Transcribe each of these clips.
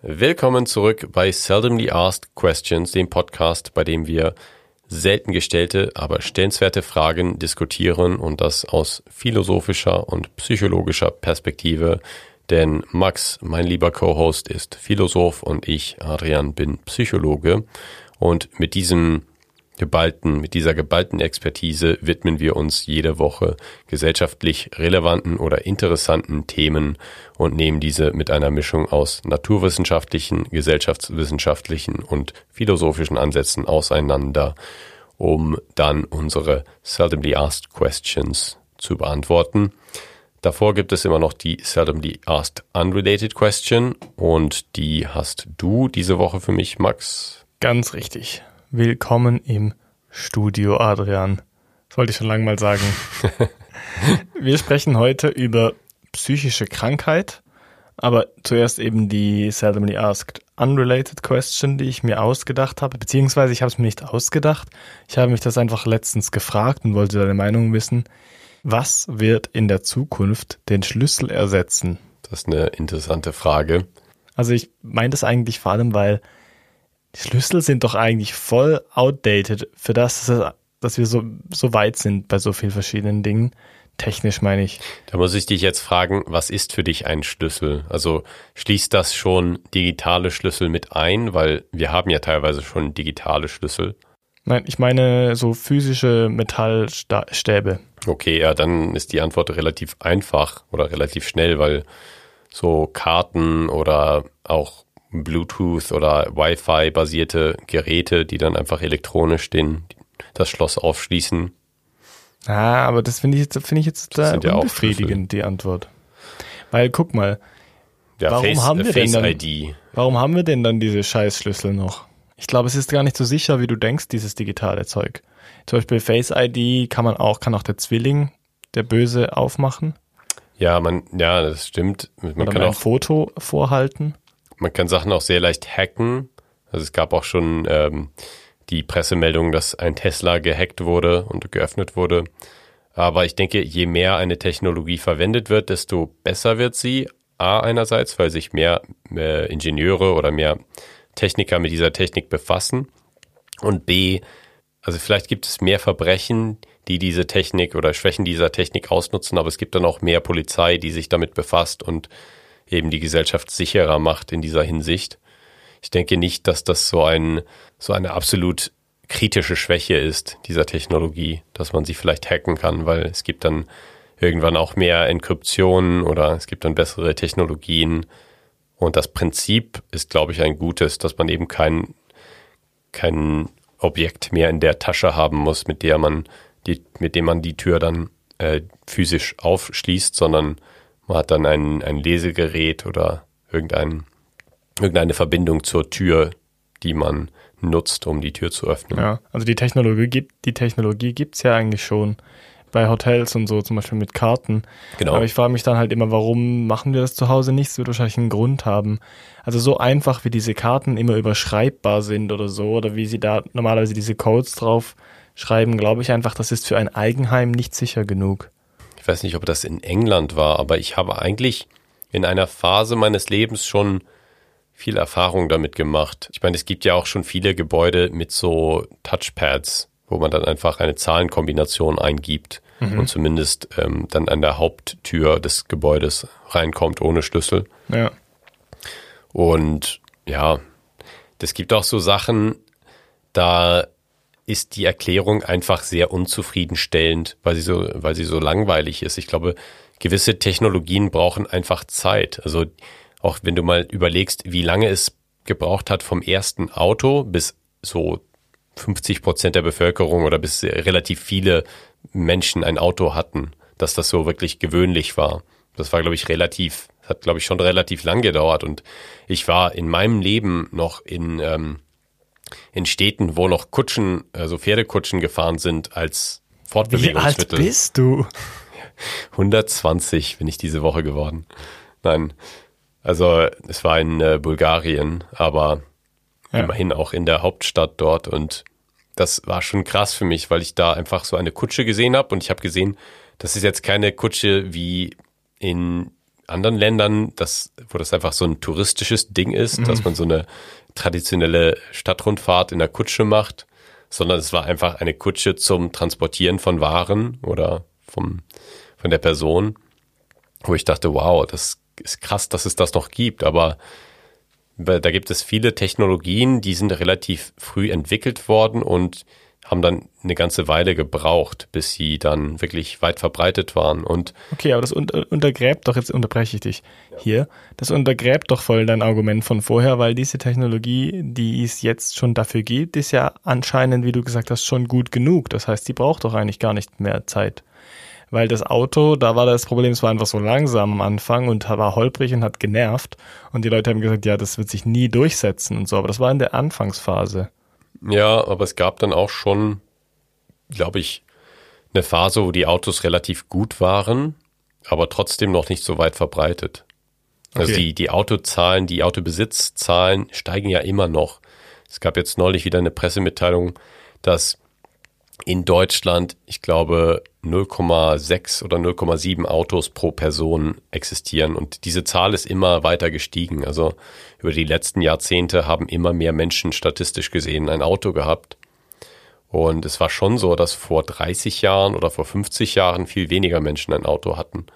Willkommen zurück bei Seldomly Asked Questions, dem Podcast, bei dem wir selten gestellte, aber stellenswerte Fragen diskutieren und das aus philosophischer und psychologischer Perspektive. Denn Max, mein lieber Co-Host, ist Philosoph und ich, Adrian, bin Psychologe. Und mit diesem geballten, mit dieser geballten Expertise widmen wir uns jede Woche gesellschaftlich relevanten oder interessanten Themen und nehmen diese mit einer Mischung aus naturwissenschaftlichen, gesellschaftswissenschaftlichen und philosophischen Ansätzen auseinander, um dann unsere seldomly asked questions zu beantworten. Davor gibt es immer noch die seldomly asked unrelated question und die hast du diese Woche für mich, Max. Ganz richtig. Willkommen im Studio, Adrian. Das wollte ich schon lange mal sagen. Wir sprechen heute über psychische Krankheit, aber zuerst eben die seldomly asked unrelated question, die ich mir ausgedacht habe, beziehungsweise ich habe es mir nicht ausgedacht. Ich habe mich das einfach letztens gefragt und wollte deine Meinung wissen. Was wird in der Zukunft den Schlüssel ersetzen? Das ist eine interessante Frage. Also ich meine das eigentlich vor allem, weil die Schlüssel sind doch eigentlich voll outdated für das, dass wir so, so weit sind bei so vielen verschiedenen Dingen. Technisch meine ich. Da muss ich dich jetzt fragen, was ist für dich ein Schlüssel? Also schließt das schon digitale Schlüssel mit ein, weil wir haben ja teilweise schon digitale Schlüssel. Nein, ich meine so physische Metallstäbe. Okay, ja, dann ist die Antwort relativ einfach oder relativ schnell, weil so Karten oder auch Bluetooth oder Wi-Fi basierte Geräte, die dann einfach elektronisch den, das Schloss aufschließen. Ah, aber das finde ich jetzt, finde ich jetzt Das da ja auch unbefriedigend, die Antwort. Weil guck mal, Ja, Warum Face, haben wir Face denn dann- ID. warum haben wir denn dann diese Scheißschlüssel noch? Ich glaube, es ist gar nicht so sicher, wie du denkst, dieses digitale Zeug. Zum Beispiel Face ID kann man auch, kann auch der Zwilling, der Böse, aufmachen. Ja, man, ja, das stimmt. Man oder kann mal ein auch, Foto vorhalten. Man kann Sachen auch sehr leicht hacken. Also es gab auch schon ähm, die Pressemeldung, dass ein Tesla gehackt wurde und geöffnet wurde. Aber ich denke, je mehr eine Technologie verwendet wird, desto besser wird sie. A einerseits, weil sich mehr äh, Ingenieure oder mehr Techniker mit dieser Technik befassen. Und B, also vielleicht gibt es mehr Verbrechen, die diese Technik oder Schwächen dieser Technik ausnutzen, aber es gibt dann auch mehr Polizei, die sich damit befasst und eben die Gesellschaft sicherer macht in dieser Hinsicht. Ich denke nicht, dass das so ein, so eine absolut kritische Schwäche ist, dieser Technologie, dass man sie vielleicht hacken kann, weil es gibt dann irgendwann auch mehr Enkryption oder es gibt dann bessere Technologien. Und das Prinzip ist, glaube ich, ein gutes, dass man eben kein, kein Objekt mehr in der Tasche haben muss, mit der man die, mit dem man die Tür dann äh, physisch aufschließt, sondern man hat dann ein, ein Lesegerät oder irgendein, irgendeine Verbindung zur Tür, die man nutzt, um die Tür zu öffnen. Ja, also die Technologie gibt, die Technologie gibt's ja eigentlich schon bei Hotels und so, zum Beispiel mit Karten. Genau. Aber ich frage mich dann halt immer, warum machen wir das zu Hause nicht? Es wird wahrscheinlich einen Grund haben. Also so einfach, wie diese Karten immer überschreibbar sind oder so, oder wie sie da normalerweise diese Codes drauf schreiben, glaube ich einfach, das ist für ein Eigenheim nicht sicher genug. Ich weiß nicht, ob das in England war, aber ich habe eigentlich in einer Phase meines Lebens schon viel Erfahrung damit gemacht. Ich meine, es gibt ja auch schon viele Gebäude mit so Touchpads, wo man dann einfach eine Zahlenkombination eingibt und zumindest ähm, dann an der Haupttür des Gebäudes reinkommt ohne Schlüssel. Ja. Und ja, es gibt auch so Sachen, da ist die Erklärung einfach sehr unzufriedenstellend, weil sie so, weil sie so langweilig ist. Ich glaube, gewisse Technologien brauchen einfach Zeit. Also auch wenn du mal überlegst, wie lange es gebraucht hat vom ersten Auto bis so 50 Prozent der Bevölkerung oder bis relativ viele Menschen ein Auto hatten, dass das so wirklich gewöhnlich war. Das war, glaube ich, relativ, hat, glaube ich, schon relativ lang gedauert. Und ich war in meinem Leben noch in, ähm, in Städten, wo noch Kutschen, also Pferdekutschen gefahren sind als Wie alt Fortbewegungsmittel. bist du? 120 bin ich diese Woche geworden. Nein, also es war in äh, Bulgarien, aber Ja. immerhin auch in der Hauptstadt dort und das war schon krass für mich, weil ich da einfach so eine Kutsche gesehen habe und ich habe gesehen, das ist jetzt keine Kutsche wie in anderen Ländern, das, wo das einfach so ein touristisches Ding ist, mhm. dass man so eine traditionelle Stadtrundfahrt in der Kutsche macht, sondern es war einfach eine Kutsche zum Transportieren von Waren oder vom, von der Person, wo ich dachte, wow, das ist krass, dass es das noch gibt, aber da gibt es viele Technologien, die sind relativ früh entwickelt worden und haben dann eine ganze Weile gebraucht, bis sie dann wirklich weit verbreitet waren. Und okay, aber das untergräbt doch, jetzt unterbreche ich dich ja. hier, das untergräbt doch voll dein Argument von vorher, weil diese Technologie, die es jetzt schon dafür gibt, ist ja anscheinend, wie du gesagt hast, schon gut genug. Das heißt, die braucht doch eigentlich gar nicht mehr Zeit. Weil das Auto, da war das Problem, es war einfach so langsam am Anfang und war holprig und hat genervt. Und die Leute haben gesagt, ja, das wird sich nie durchsetzen und so. Aber das war in der Anfangsphase. Ja, aber es gab dann auch schon, glaube ich, eine Phase, wo die Autos relativ gut waren, aber trotzdem noch nicht so weit verbreitet. Also okay. die, die Autozahlen, die Autobesitzzahlen steigen ja immer noch. Es gab jetzt neulich wieder eine Pressemitteilung, dass in Deutschland, ich glaube, 0,6 oder 0,7 Autos pro Person existieren. Und diese Zahl ist immer weiter gestiegen. Also über die letzten Jahrzehnte haben immer mehr Menschen statistisch gesehen ein Auto gehabt. Und es war schon so, dass vor 30 Jahren oder vor 50 Jahren viel weniger Menschen ein Auto hatten.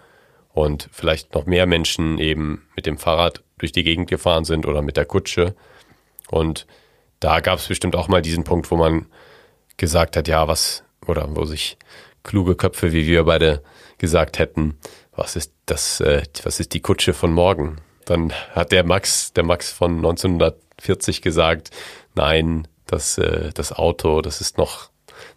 Und vielleicht noch mehr Menschen eben mit dem Fahrrad durch die Gegend gefahren sind oder mit der Kutsche. Und da gab es bestimmt auch mal diesen Punkt, wo man gesagt hat, ja, was, oder wo sich kluge Köpfe wie wir beide gesagt hätten, was ist das, äh, was ist die Kutsche von morgen? Dann hat der Max, der Max von 1940 gesagt, nein, das, äh, das Auto, das ist noch,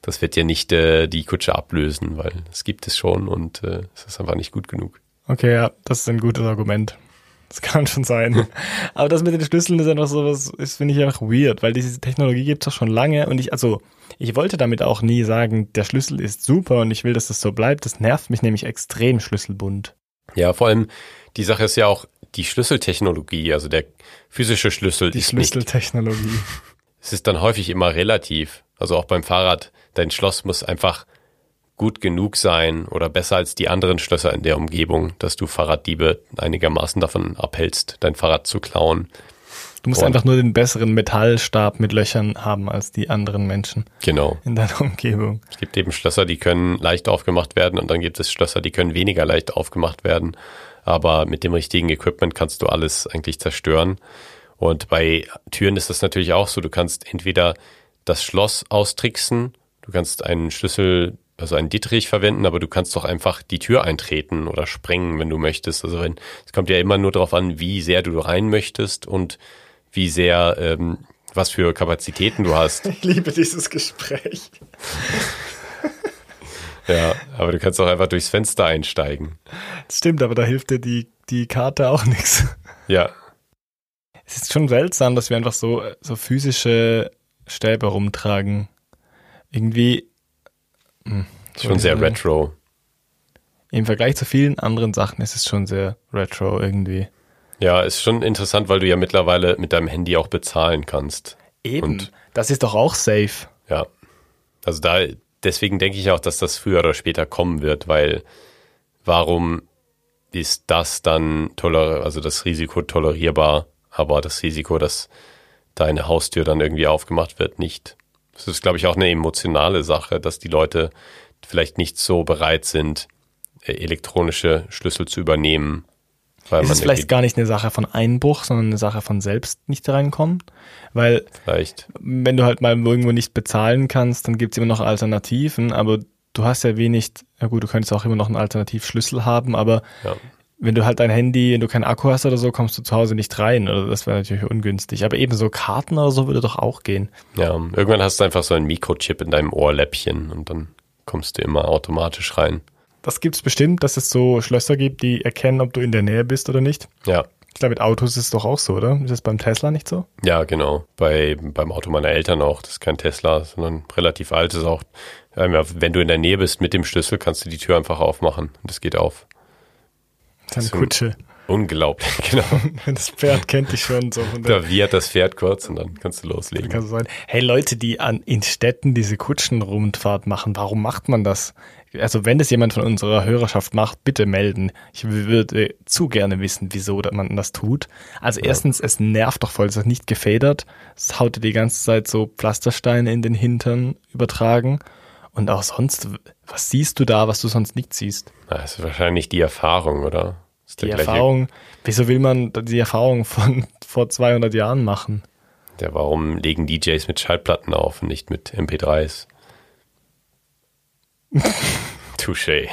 das wird ja nicht äh, die Kutsche ablösen, weil es gibt es schon und äh, es ist einfach nicht gut genug. Okay, ja, das ist ein gutes Argument. Das kann schon sein. Aber das mit den Schlüsseln ist einfach so was, ist, finde ich einfach weird, weil diese Technologie gibt es doch schon lange und ich, also, ich wollte damit auch nie sagen, der Schlüssel ist super und ich will, dass das so bleibt. Das nervt mich nämlich extrem schlüsselbunt. Ja, vor allem, die Sache ist ja auch die Schlüsseltechnologie, also der physische Schlüssel. Die Schlüsseltechnologie. Es ist dann häufig immer relativ. Also auch beim Fahrrad, dein Schloss muss einfach gut genug sein oder besser als die anderen Schlösser in der Umgebung, dass du Fahrraddiebe einigermaßen davon abhältst, dein Fahrrad zu klauen. Du musst und einfach nur den besseren Metallstab mit Löchern haben als die anderen Menschen. Genau. In deiner Umgebung. Es gibt eben Schlösser, die können leicht aufgemacht werden und dann gibt es Schlösser, die können weniger leicht aufgemacht werden. Aber mit dem richtigen Equipment kannst du alles eigentlich zerstören. Und bei Türen ist das natürlich auch so. Du kannst entweder das Schloss austricksen, du kannst einen Schlüssel also einen Dietrich verwenden, aber du kannst doch einfach die Tür eintreten oder sprengen, wenn du möchtest. Also wenn, es kommt ja immer nur darauf an, wie sehr du rein möchtest und wie sehr, ähm, was für Kapazitäten du hast. Ich liebe dieses Gespräch. ja, aber du kannst auch einfach durchs Fenster einsteigen. Das stimmt, aber da hilft dir die, die Karte auch nichts. Ja. Es ist schon seltsam, dass wir einfach so, so physische Stäbe rumtragen. Irgendwie hm, schon sehr retro. Im Vergleich zu vielen anderen Sachen ist es schon sehr retro irgendwie. Ja, ist schon interessant, weil du ja mittlerweile mit deinem Handy auch bezahlen kannst. Eben. Und das ist doch auch safe. Ja. Also da, deswegen denke ich auch, dass das früher oder später kommen wird, weil warum ist das dann toler, also das Risiko tolerierbar, aber das Risiko, dass deine Haustür dann irgendwie aufgemacht wird, nicht. Das ist, glaube ich, auch eine emotionale Sache, dass die Leute vielleicht nicht so bereit sind, äh, elektronische Schlüssel zu übernehmen. Weil ist es vielleicht gar nicht eine Sache von Einbruch, sondern eine Sache von selbst nicht reinkommen? Weil, vielleicht. wenn du halt mal irgendwo nicht bezahlen kannst, dann gibt es immer noch Alternativen, aber du hast ja wenig, ja gut, du könntest auch immer noch einen Alternativschlüssel haben, aber ja wenn du halt dein Handy, wenn du keinen Akku hast oder so, kommst du zu Hause nicht rein. Oder das wäre natürlich ungünstig. Aber eben so Karten oder so würde doch auch gehen. Ja, irgendwann hast du einfach so ein Mikrochip in deinem Ohrläppchen und dann kommst du immer automatisch rein. Das gibt's bestimmt, dass es so Schlösser gibt, die erkennen, ob du in der Nähe bist oder nicht. Ja. Ich glaube, mit Autos ist es doch auch so, oder? Ist das beim Tesla nicht so? Ja, genau. Bei, beim Auto meiner Eltern auch. Das ist kein Tesla, sondern relativ altes auch. Wenn du in der Nähe bist mit dem Schlüssel, kannst du die Tür einfach aufmachen und es geht auf. Seine Kutsche. Unglaublich, genau. Das Pferd kennt dich schon so. Da wiehert das Pferd kurz und dann kannst du loslegen. Kann so sein. Hey Leute, die an, in Städten diese Kutschenrundfahrt machen, warum macht man das? Also wenn das jemand von unserer Hörerschaft macht, bitte melden. Ich würde zu gerne wissen, wieso man das tut. Also erstens, es nervt doch voll, es ist nicht gefedert. Es haut dir die ganze Zeit so Pflastersteine in den Hintern übertragen. Und auch sonst, was siehst du da, was du sonst nicht siehst? Das ist wahrscheinlich die Erfahrung, oder? Ist Die Erfahrung, wieso will man die Erfahrung von vor 200 Jahren machen? Ja, warum legen DJs mit Schallplatten auf und nicht mit MP3s? Touché.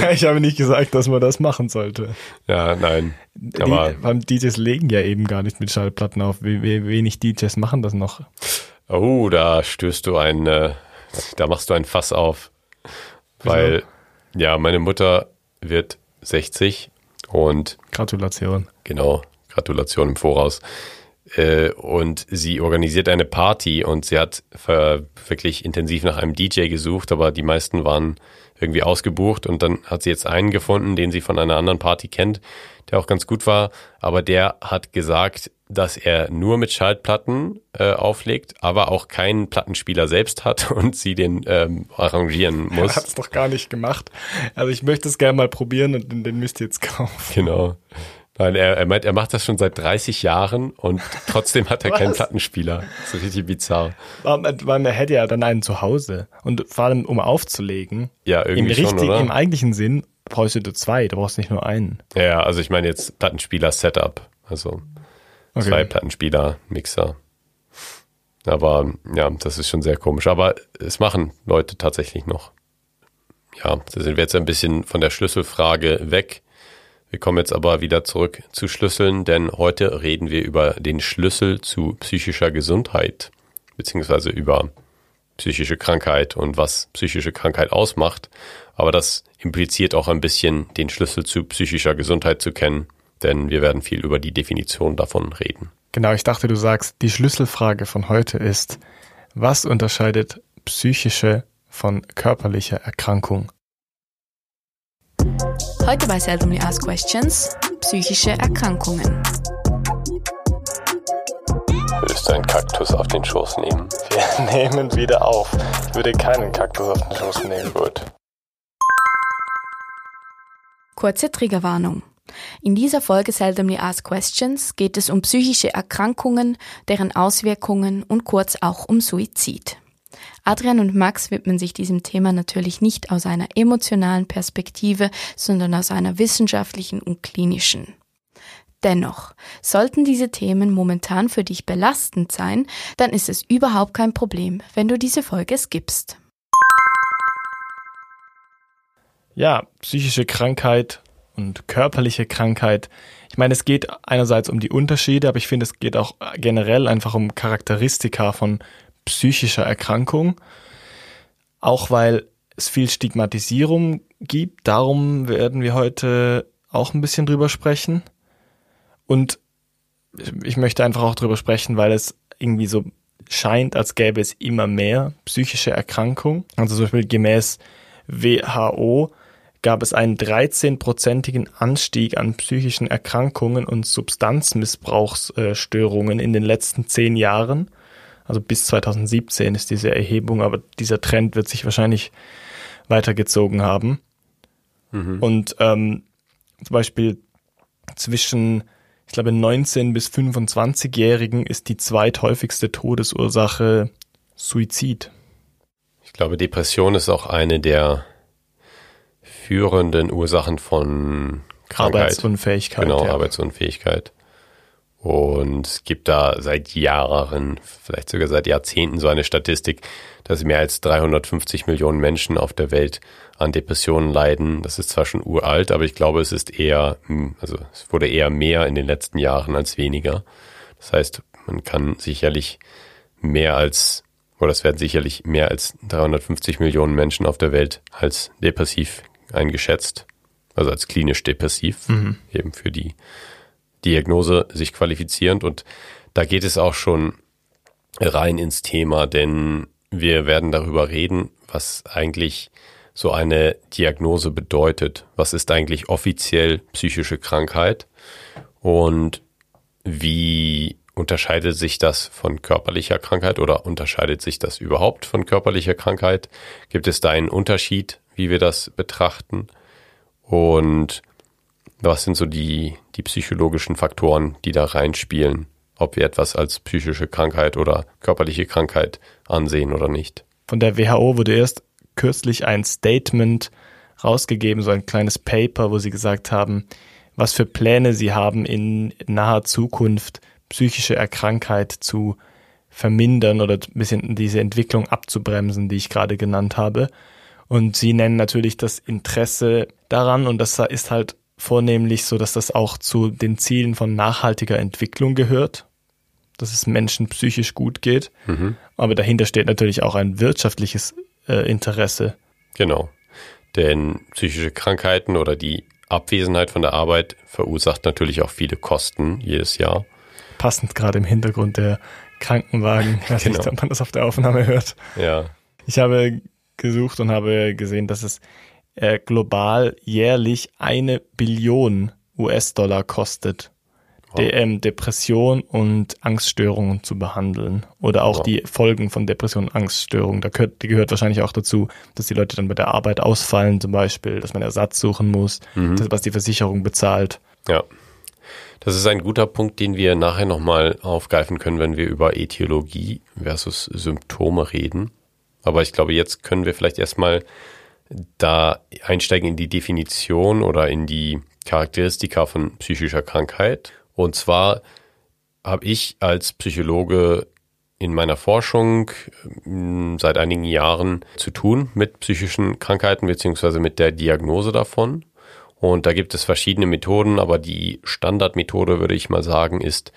Ja, ich habe nicht gesagt, dass man das machen sollte. Ja, nein. Aber die, beim DJs legen ja eben gar nicht mit Schallplatten auf. Wie wenig DJs machen das noch? oh, da stößt du ein, äh, da machst du ein Fass auf. Weil, ja, meine Mutter wird 60 und Gratulation. Genau, Gratulation im Voraus. Äh, und sie organisiert eine Party und sie hat wirklich intensiv nach einem DJ gesucht, aber die meisten waren irgendwie ausgebucht und dann hat sie jetzt einen gefunden, den sie von einer anderen Party kennt, der auch ganz gut war, aber der hat gesagt, dass er nur mit Schaltplatten äh, auflegt, aber auch keinen Plattenspieler selbst hat und sie den ähm, arrangieren Er muss. hat es doch gar nicht gemacht. Also ich möchte es gerne mal probieren und den, den müsst ihr jetzt kaufen. Genau. Nein, er, er meint, er macht das schon seit 30 Jahren und trotzdem hat er keinen? Plattenspieler. Das ist richtig bizarr. Weil man hätte ja dann einen zu Hause. Und vor allem, um aufzulegen, Ja, im irgendwie schon, richtigen, oder? im eigentlichen Sinn brauchst du zwei, du brauchst nicht nur einen. Ja, also ich meine jetzt Plattenspieler-Setup. Also zwei Plattenspieler, Mixer. Aber ja, das ist schon sehr komisch. Aber es machen Leute tatsächlich noch. Ja, da sind wir jetzt ein bisschen von der Schlüsselfrage weg. Wir kommen jetzt aber wieder zurück zu Schlüsseln, denn heute reden wir über den Schlüssel zu psychischer Gesundheit, beziehungsweise über psychische Krankheit und was psychische Krankheit ausmacht. Aber das impliziert auch ein bisschen den Schlüssel zu psychischer Gesundheit zu kennen, denn wir werden viel über die Definition davon reden. Genau, ich dachte, du sagst, die Schlüsselfrage von heute ist, was unterscheidet psychische von körperlicher Erkrankung? Heute bei Seldomly Asked Questions psychische Erkrankungen. Würdest du einen Kaktus auf den Schoß nehmen? Wir nehmen wieder auf. Ich würde keinen Kaktus auf den Schoß nehmen. Gut. Kurze Triggerwarnung. In dieser Folge Seldomly Asked Questions geht es um psychische Erkrankungen, deren Auswirkungen und kurz auch um Suizid. Adrian und Max widmen sich diesem Thema natürlich nicht aus einer emotionalen Perspektive, sondern aus einer wissenschaftlichen und klinischen. Dennoch, sollten diese Themen momentan für dich belastend sein, dann ist es überhaupt kein Problem, wenn du diese Folge skippst. Ja, psychische Krankheit und körperliche Krankheit. Ich meine, es geht einerseits um die Unterschiede, aber ich finde, es geht auch generell einfach um Charakteristika von psychischer Erkrankung. Auch weil es viel Stigmatisierung gibt. Darum werden wir heute auch ein bisschen drüber sprechen. Und ich möchte einfach auch drüber sprechen, weil es irgendwie so scheint, als gäbe es immer mehr psychische Erkrankungen. Also zum Beispiel gemäß WHO gab es einen 13-prozentigen Anstieg an psychischen Erkrankungen und Substanzmissbrauchsstörungen in den letzten zehn Jahren. Also bis 2017 ist diese Erhebung, aber dieser Trend wird sich wahrscheinlich weitergezogen haben. Und ähm, zum Beispiel zwischen, ich glaube, 19 bis 25-Jährigen ist die zweithäufigste Todesursache Suizid. Ich glaube, Depression ist auch eine der führenden Ursachen von Krankheit. Arbeitsunfähigkeit. Genau, ja. Arbeitsunfähigkeit. Und es gibt da seit Jahren, vielleicht sogar seit Jahrzehnten so eine Statistik, dass mehr als 350 Millionen Menschen auf der Welt an Depressionen leiden. Das ist zwar schon uralt, aber ich glaube, es ist eher, hm, also es wurde eher mehr in den letzten Jahren als weniger. Das heißt, man kann sicherlich mehr als, oder es werden sicherlich mehr als 350 Millionen Menschen auf der Welt als depressiv eingeschätzt. Also als klinisch depressiv, eben für die Diagnose sich qualifizierend und da geht es auch schon rein ins Thema, denn wir werden darüber reden, was eigentlich so eine Diagnose bedeutet. Was ist eigentlich offiziell psychische Krankheit? Und wie unterscheidet sich das von körperlicher Krankheit oder unterscheidet sich das überhaupt von körperlicher Krankheit? Gibt es da einen Unterschied, wie wir das betrachten? Und was sind so die, die psychologischen Faktoren, die da reinspielen? Ob wir etwas als psychische Krankheit oder körperliche Krankheit ansehen oder nicht. Von der WHO wurde erst kürzlich ein Statement rausgegeben, so ein kleines Paper, wo sie gesagt haben, was für Pläne sie haben, in naher Zukunft psychische Erkrankheit zu vermindern oder ein bisschen diese Entwicklung abzubremsen, die ich gerade genannt habe. Und sie nennen natürlich das Interesse daran und das ist halt vornehmlich so, dass das auch zu den Zielen von nachhaltiger Entwicklung gehört, dass es Menschen psychisch gut geht. Mhm. Aber dahinter steht natürlich auch ein wirtschaftliches äh, Interesse. Genau. Denn psychische Krankheiten oder die Abwesenheit von der Arbeit verursacht natürlich auch viele Kosten jedes Jahr. Passend gerade im Hintergrund der Krankenwagen. Ich weiß genau. nicht, ob man das auf der Aufnahme hört. Ja. Ich habe gesucht und habe gesehen, dass es äh, global jährlich eine Billion US-Dollar kostet, wow. ähm, Depression und Angststörungen zu behandeln. Oder auch wow. die Folgen von Depression und Angststörungen. Da gehört, die gehört wahrscheinlich auch dazu, dass die Leute dann bei der Arbeit ausfallen zum Beispiel, dass man Ersatz suchen muss, mhm. das, was die Versicherung bezahlt. Ja. Das ist ein guter Punkt, den wir nachher nochmal aufgreifen können, wenn wir über Etiologie versus Symptome reden. Aber ich glaube, jetzt können wir vielleicht erstmal da einsteigen in die Definition oder in die Charakteristika von psychischer Krankheit. Und zwar habe ich als Psychologe in meiner Forschung hm, seit einigen Jahren zu tun mit psychischen Krankheiten beziehungsweise mit der Diagnose davon. Und da gibt es verschiedene Methoden, aber die Standardmethode, würde ich mal sagen, ist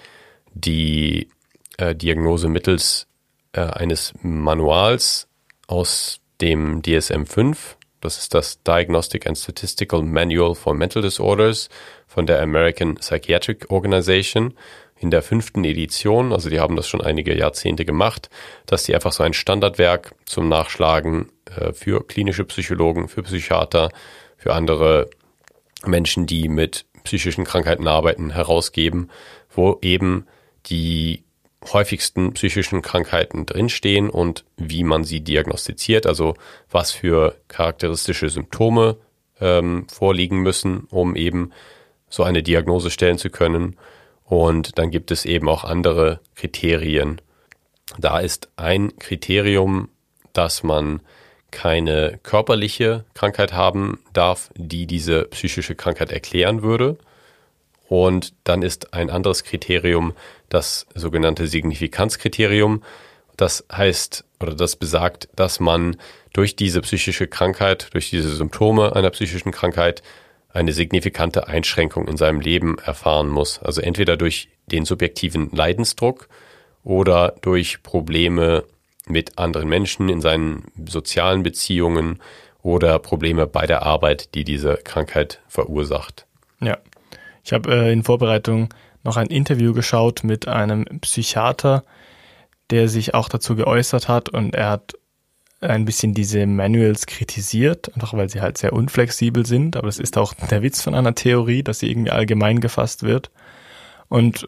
die äh, Diagnose mittels äh, eines Manuals aus dem DSM-5. Das ist das Diagnostic and Statistical Manual for Mental Disorders von der American Psychiatric Organization in der fünften Edition. Also die haben das schon einige Jahrzehnte gemacht, dass die einfach so ein Standardwerk zum Nachschlagen äh, für klinische Psychologen, für Psychiater, für andere Menschen, die mit psychischen Krankheiten arbeiten, herausgeben, wo eben die häufigsten psychischen Krankheiten drinstehen und wie man sie diagnostiziert, also was für charakteristische Symptome ähm, vorliegen müssen, um eben so eine Diagnose stellen zu können. Und dann gibt es eben auch andere Kriterien. Da ist ein Kriterium, dass man keine körperliche Krankheit haben darf, die diese psychische Krankheit erklären würde. Und dann ist ein anderes Kriterium das sogenannte Signifikanzkriterium. Das heißt oder das besagt, dass man durch diese psychische Krankheit, durch diese Symptome einer psychischen Krankheit eine signifikante Einschränkung in seinem Leben erfahren muss. Also entweder durch den subjektiven Leidensdruck oder durch Probleme mit anderen Menschen in seinen sozialen Beziehungen oder Probleme bei der Arbeit, die diese Krankheit verursacht. Ja, ich habe äh, in Vorbereitung noch ein Interview geschaut mit einem Psychiater, der sich auch dazu geäußert hat und er hat ein bisschen diese Manuals kritisiert, einfach weil sie halt sehr unflexibel sind, aber es ist auch der Witz von einer Theorie, dass sie irgendwie allgemein gefasst wird. Und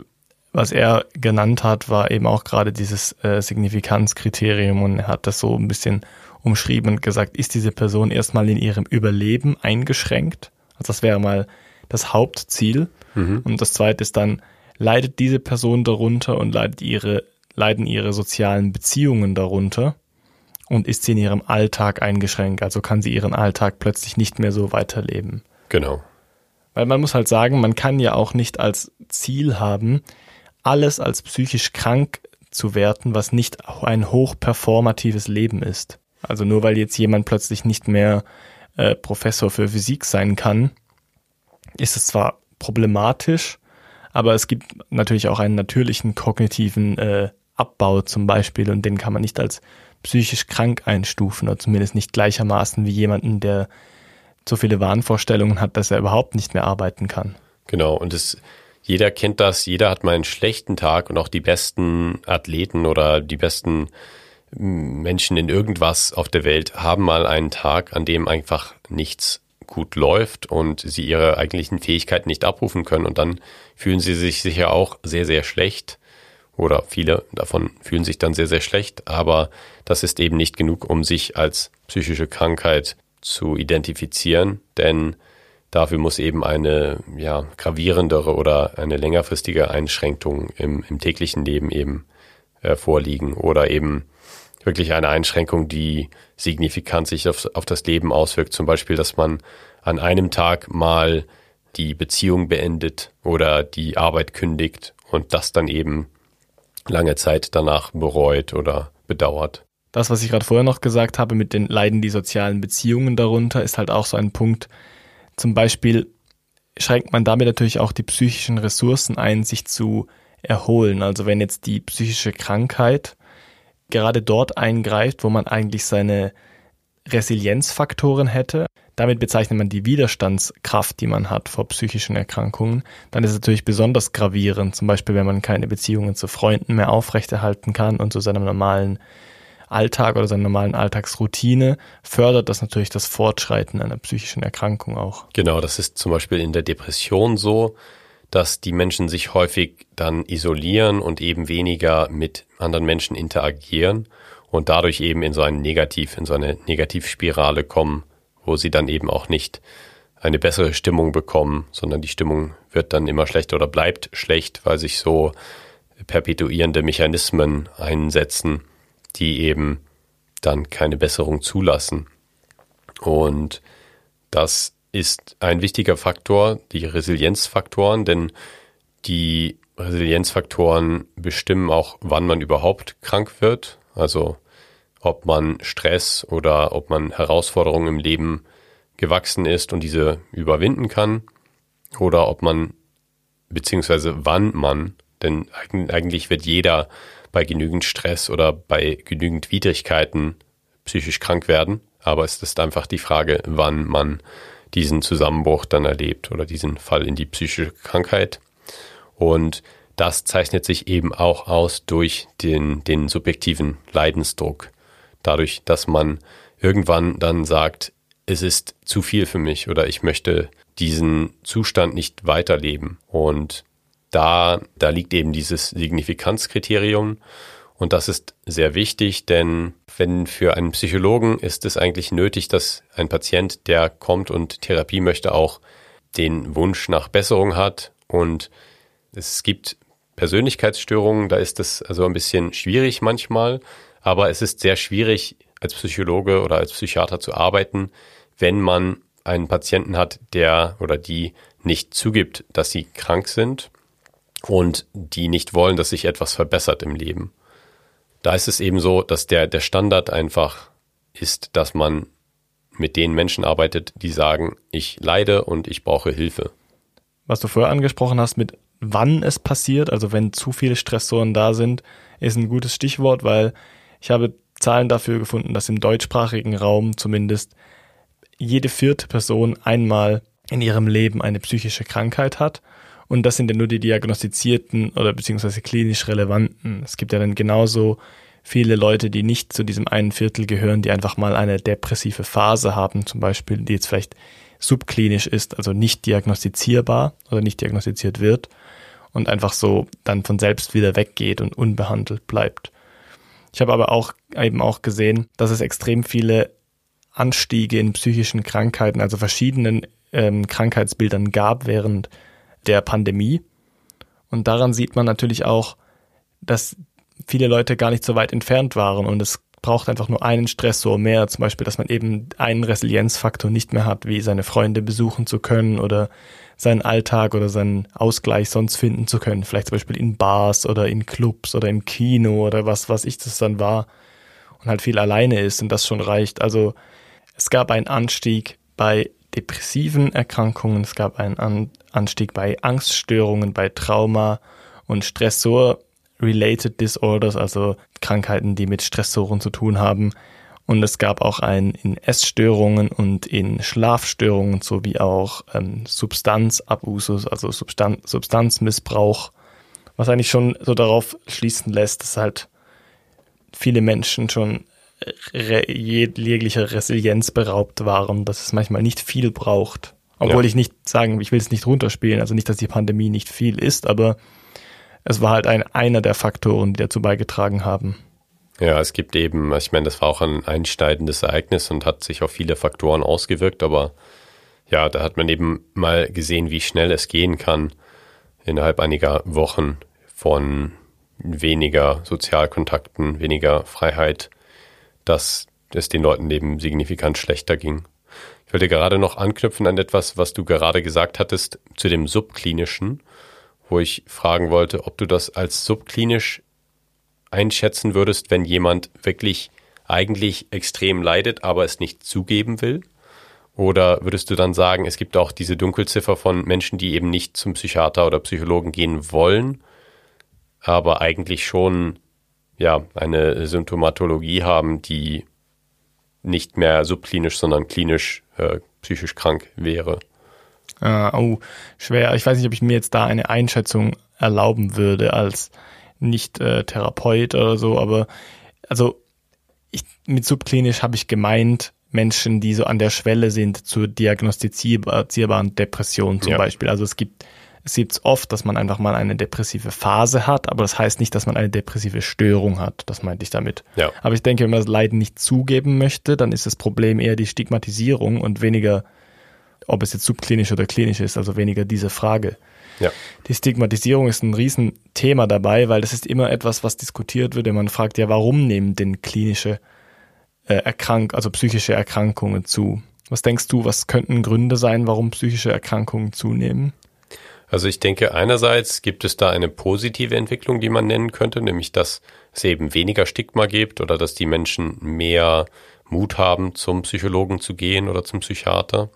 was er genannt hat, war eben auch gerade dieses äh, Signifikanzkriterium und er hat das so ein bisschen umschrieben und gesagt, ist diese Person erstmal in ihrem Überleben eingeschränkt? Also das wäre mal das Hauptziel. Mhm. Und das zweite ist dann, leidet diese Person darunter und leidet ihre, leiden ihre sozialen Beziehungen darunter? Und ist sie in ihrem Alltag eingeschränkt? Also kann sie ihren Alltag plötzlich nicht mehr so weiterleben? Genau. Weil man muss halt sagen, man kann ja auch nicht als Ziel haben, alles als psychisch krank zu werten, was nicht ein hochperformatives Leben ist. Also nur weil jetzt jemand plötzlich nicht mehr äh, Professor für Physik sein kann, ist es zwar problematisch, aber es gibt natürlich auch einen natürlichen kognitiven äh, Abbau zum Beispiel und den kann man nicht als psychisch krank einstufen oder zumindest nicht gleichermaßen wie jemanden, der so viele Wahnvorstellungen hat, dass er überhaupt nicht mehr arbeiten kann. Genau, und es jeder kennt das, jeder hat mal einen schlechten Tag und auch die besten Athleten oder die besten Menschen in irgendwas auf der Welt haben mal einen Tag, an dem einfach nichts gut läuft und sie ihre eigentlichen Fähigkeiten nicht abrufen können und dann fühlen sie sich sicher auch sehr, sehr schlecht oder viele davon fühlen sich dann sehr, sehr schlecht, aber das ist eben nicht genug, um sich als psychische Krankheit zu identifizieren, denn dafür muss eben eine ja, gravierendere oder eine längerfristige Einschränkung im, im täglichen Leben eben äh, vorliegen. Oder eben wirklich eine Einschränkung, die signifikant sich auf, auf das Leben auswirkt. Zum Beispiel, dass man an einem Tag mal die Beziehung beendet oder die Arbeit kündigt und das dann eben lange Zeit danach bereut oder bedauert. Das, was ich gerade vorher noch gesagt habe, mit den Leiden die sozialen Beziehungen darunter, ist halt auch so ein Punkt. Zum Beispiel schränkt man damit natürlich auch die psychischen Ressourcen ein, sich zu erholen. Also wenn jetzt die psychische Krankheit gerade dort eingreift, wo man eigentlich seine Resilienzfaktoren hätte. Damit bezeichnet man die Widerstandskraft, die man hat vor psychischen Erkrankungen. Dann ist es natürlich besonders gravierend, zum Beispiel wenn man keine Beziehungen zu Freunden mehr aufrechterhalten kann und zu seinem normalen Alltag oder seiner normalen Alltagsroutine, fördert das natürlich das Fortschreiten einer psychischen Erkrankung auch. Genau, das ist zum Beispiel in der Depression so dass die Menschen sich häufig dann isolieren und eben weniger mit anderen Menschen interagieren und dadurch eben in so einen Negativ, in so eine Negativspirale kommen, wo sie dann eben auch nicht eine bessere Stimmung bekommen, sondern die Stimmung wird dann immer schlechter oder bleibt schlecht, weil sich so perpetuierende Mechanismen einsetzen, die eben dann keine Besserung zulassen. Und das ist ein wichtiger Faktor, die Resilienzfaktoren, denn die Resilienzfaktoren bestimmen auch, wann man überhaupt krank wird, also ob man Stress oder ob man Herausforderungen im Leben gewachsen ist und diese überwinden kann oder ob man beziehungsweise wann man, denn eigentlich wird jeder bei genügend Stress oder bei genügend Widrigkeiten psychisch krank werden, aber es ist einfach die Frage, wann man diesen Zusammenbruch dann erlebt oder diesen Fall in die psychische Krankheit. Und das zeichnet sich eben auch aus durch den, den subjektiven Leidensdruck. Dadurch, dass man irgendwann dann sagt, es ist zu viel für mich oder ich möchte diesen Zustand nicht weiterleben. Und da, da liegt eben dieses Signifikanzkriterium. Und das ist sehr wichtig, denn wenn für einen Psychologen ist es eigentlich nötig, dass ein Patient, der kommt und Therapie möchte, auch den Wunsch nach Besserung hat. Und es gibt Persönlichkeitsstörungen, da ist es also ein bisschen schwierig manchmal, aber es ist sehr schwierig als Psychologe oder als Psychiater zu arbeiten, wenn man einen Patienten hat, der oder die nicht zugibt, dass sie krank sind und die nicht wollen, dass sich etwas verbessert im Leben da ist es eben so, dass der, der Standard einfach ist, dass man mit den Menschen arbeitet, die sagen, ich leide und ich brauche Hilfe. Was du vorher angesprochen hast mit wann es passiert, also wenn zu viele Stressoren da sind, ist ein gutes Stichwort, weil ich habe Zahlen dafür gefunden, dass im deutschsprachigen Raum zumindest jede vierte Person einmal in ihrem Leben eine psychische Krankheit hat und das sind ja nur die diagnostizierten oder beziehungsweise klinisch relevanten. Es gibt ja dann genauso viele Leute, die nicht zu diesem einen Viertel gehören, die einfach mal eine depressive Phase haben, zum Beispiel, die jetzt vielleicht subklinisch ist, also nicht diagnostizierbar oder nicht diagnostiziert wird und einfach so dann von selbst wieder weggeht und unbehandelt bleibt. Ich habe aber auch eben auch gesehen, dass es extrem viele Anstiege in psychischen Krankheiten, also verschiedenen ähm, Krankheitsbildern gab während der Pandemie. Und daran sieht man natürlich auch, dass viele Leute gar nicht so weit entfernt waren und es braucht einfach nur einen Stressor mehr, zum Beispiel, dass man eben einen Resilienzfaktor nicht mehr hat, wie seine Freunde besuchen zu können oder seinen Alltag oder seinen Ausgleich sonst finden zu können. Vielleicht zum Beispiel in Bars oder in Clubs oder im Kino oder was, was ich das dann war und halt viel alleine ist und das schon reicht. Also es gab einen Anstieg bei depressiven Erkrankungen, es gab einen Anstieg bei Angststörungen, bei Trauma und Stressor-related Disorders, also Krankheiten, die mit Stressoren zu tun haben. Und es gab auch einen in Essstörungen und in Schlafstörungen sowie auch ähm, Substanzabusus, also Substan Substanzmissbrauch, was eigentlich schon so darauf schließen lässt, dass halt viele Menschen schon jeglicher Resilienz beraubt waren, dass es manchmal nicht viel braucht. Obwohl ja. ich nicht sagen, ich will es nicht runterspielen, also nicht, dass die Pandemie nicht viel ist, aber es war halt ein, einer der Faktoren, die dazu beigetragen haben. Ja, es gibt eben, ich meine, das war auch ein einschneidendes Ereignis und hat sich auf viele Faktoren ausgewirkt, aber ja, da hat man eben mal gesehen, wie schnell es gehen kann innerhalb einiger Wochen von weniger Sozialkontakten, weniger Freiheit, dass es den Leuten eben signifikant schlechter ging. Ich wollte gerade noch anknüpfen an etwas, was du gerade gesagt hattest zu dem Subklinischen, wo ich fragen wollte, ob du das als subklinisch einschätzen würdest, wenn jemand wirklich eigentlich extrem leidet, aber es nicht zugeben will? Oder würdest du dann sagen, es gibt auch diese Dunkelziffer von Menschen, die eben nicht zum Psychiater oder Psychologen gehen wollen, aber eigentlich schon ja eine Symptomatologie haben, die nicht mehr subklinisch, sondern klinisch äh, psychisch krank wäre? Ah, oh, schwer. Ich weiß nicht, ob ich mir jetzt da eine Einschätzung erlauben würde als nicht äh, Therapeut oder so, aber also ich, mit subklinisch habe ich gemeint, Menschen, die so an der Schwelle sind zur diagnostizierbaren Depression zum ja. Beispiel. Also es gibt es gibt oft, dass man einfach mal eine depressive Phase hat, aber das heißt nicht, dass man eine depressive Störung hat. Das meinte ich damit. Ja. Aber ich denke, wenn man das Leiden nicht zugeben möchte, dann ist das Problem eher die Stigmatisierung und weniger, ob es jetzt subklinisch oder klinisch ist, also weniger diese Frage. Ja. Die Stigmatisierung ist ein Riesenthema dabei, weil das ist immer etwas, was diskutiert wird, wenn man fragt, ja, warum nehmen denn klinische äh, Erkrank also psychische Erkrankungen zu. Was denkst du, was könnten Gründe sein, warum psychische Erkrankungen zunehmen? Also ich denke, einerseits gibt es da eine positive Entwicklung, die man nennen könnte, nämlich dass es eben weniger Stigma gibt oder dass die Menschen mehr Mut haben, zum Psychologen zu gehen oder zum Psychiater.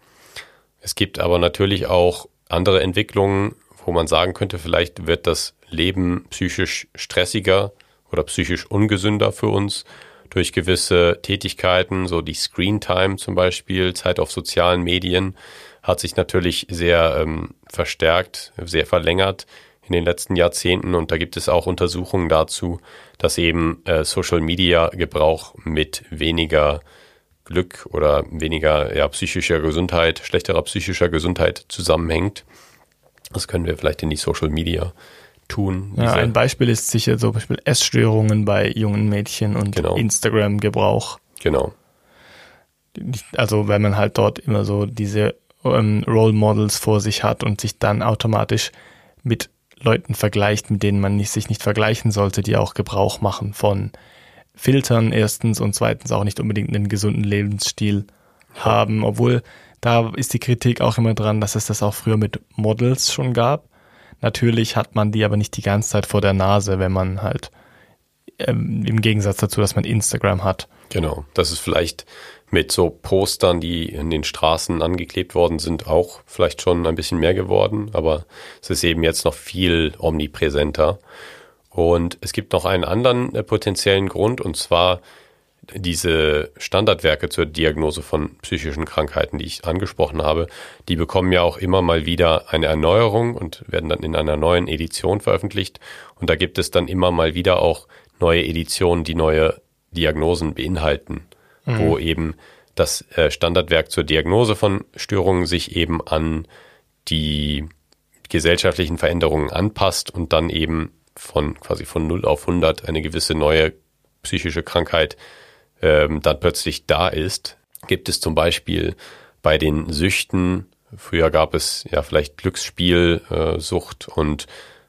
Es gibt aber natürlich auch andere Entwicklungen, wo man sagen könnte, vielleicht wird das Leben psychisch stressiger oder psychisch ungesünder für uns durch gewisse Tätigkeiten, so die Screen Time zum Beispiel, Zeit auf sozialen Medien, hat sich natürlich sehr ähm, verstärkt, sehr verlängert in den letzten Jahrzehnten. Und da gibt es auch Untersuchungen dazu, dass eben äh, Social Media Gebrauch mit weniger Glück oder weniger ja, psychischer Gesundheit, schlechterer psychischer Gesundheit zusammenhängt. Das können wir vielleicht in die Social Media tun. Ja, ein Beispiel ist sicher so Beispiel Essstörungen bei jungen Mädchen und genau. Instagram-Gebrauch. Genau. Also wenn man halt dort immer so diese ähm, Role Models vor sich hat und sich dann automatisch mit Leuten vergleicht, mit denen man nicht, sich nicht vergleichen sollte, die auch Gebrauch machen von Filtern erstens und zweitens auch nicht unbedingt einen gesunden Lebensstil haben, obwohl da ist die Kritik auch immer dran, dass es das auch früher mit Models schon gab. Natürlich hat man die aber nicht die ganze Zeit vor der Nase, wenn man halt ähm, im Gegensatz dazu, dass man Instagram hat. Genau, das ist vielleicht mit so Postern, die in den Straßen angeklebt worden sind, auch vielleicht schon ein bisschen mehr geworden, aber es ist eben jetzt noch viel omnipräsenter. Und es gibt noch einen anderen äh, potenziellen Grund, und zwar diese Standardwerke zur Diagnose von psychischen Krankheiten, die ich angesprochen habe, die bekommen ja auch immer mal wieder eine Erneuerung und werden dann in einer neuen Edition veröffentlicht. Und da gibt es dann immer mal wieder auch neue Editionen, die neue Diagnosen beinhalten, mhm. wo eben das äh, Standardwerk zur Diagnose von Störungen sich eben an die gesellschaftlichen Veränderungen anpasst und dann eben von quasi von 0 auf 100 eine gewisse neue psychische Krankheit ähm, dann plötzlich da ist. Gibt es zum Beispiel bei den Süchten, früher gab es ja vielleicht Glücksspielsucht äh, und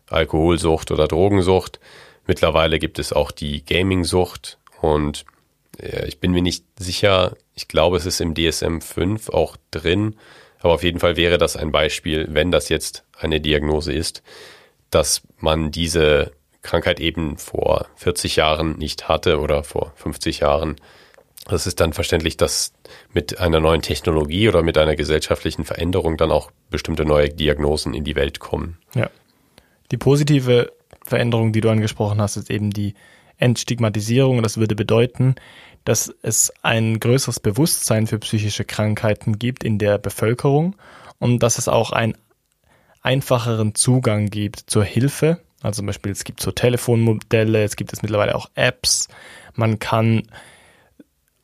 Alkoholsucht oder Drogensucht. Mittlerweile gibt es auch die Gaming-Sucht und äh, ich bin mir nicht sicher, ich glaube, es ist im DSM 5 auch drin, aber auf jeden Fall wäre das ein Beispiel, wenn das jetzt eine Diagnose ist, dass man diese Krankheit eben vor 40 Jahren nicht hatte oder vor 50 Jahren. Das ist dann verständlich, dass mit einer neuen Technologie oder mit einer gesellschaftlichen Veränderung dann auch bestimmte neue Diagnosen in die Welt kommen. Ja. Die positive Veränderung, die du angesprochen hast, ist eben die Entstigmatisierung. Das würde bedeuten, dass es ein größeres Bewusstsein für psychische Krankheiten gibt in der Bevölkerung und dass es auch einen einfacheren Zugang gibt zur Hilfe Also zum Beispiel, es gibt so Telefonmodelle, es gibt es mittlerweile auch Apps. Man kann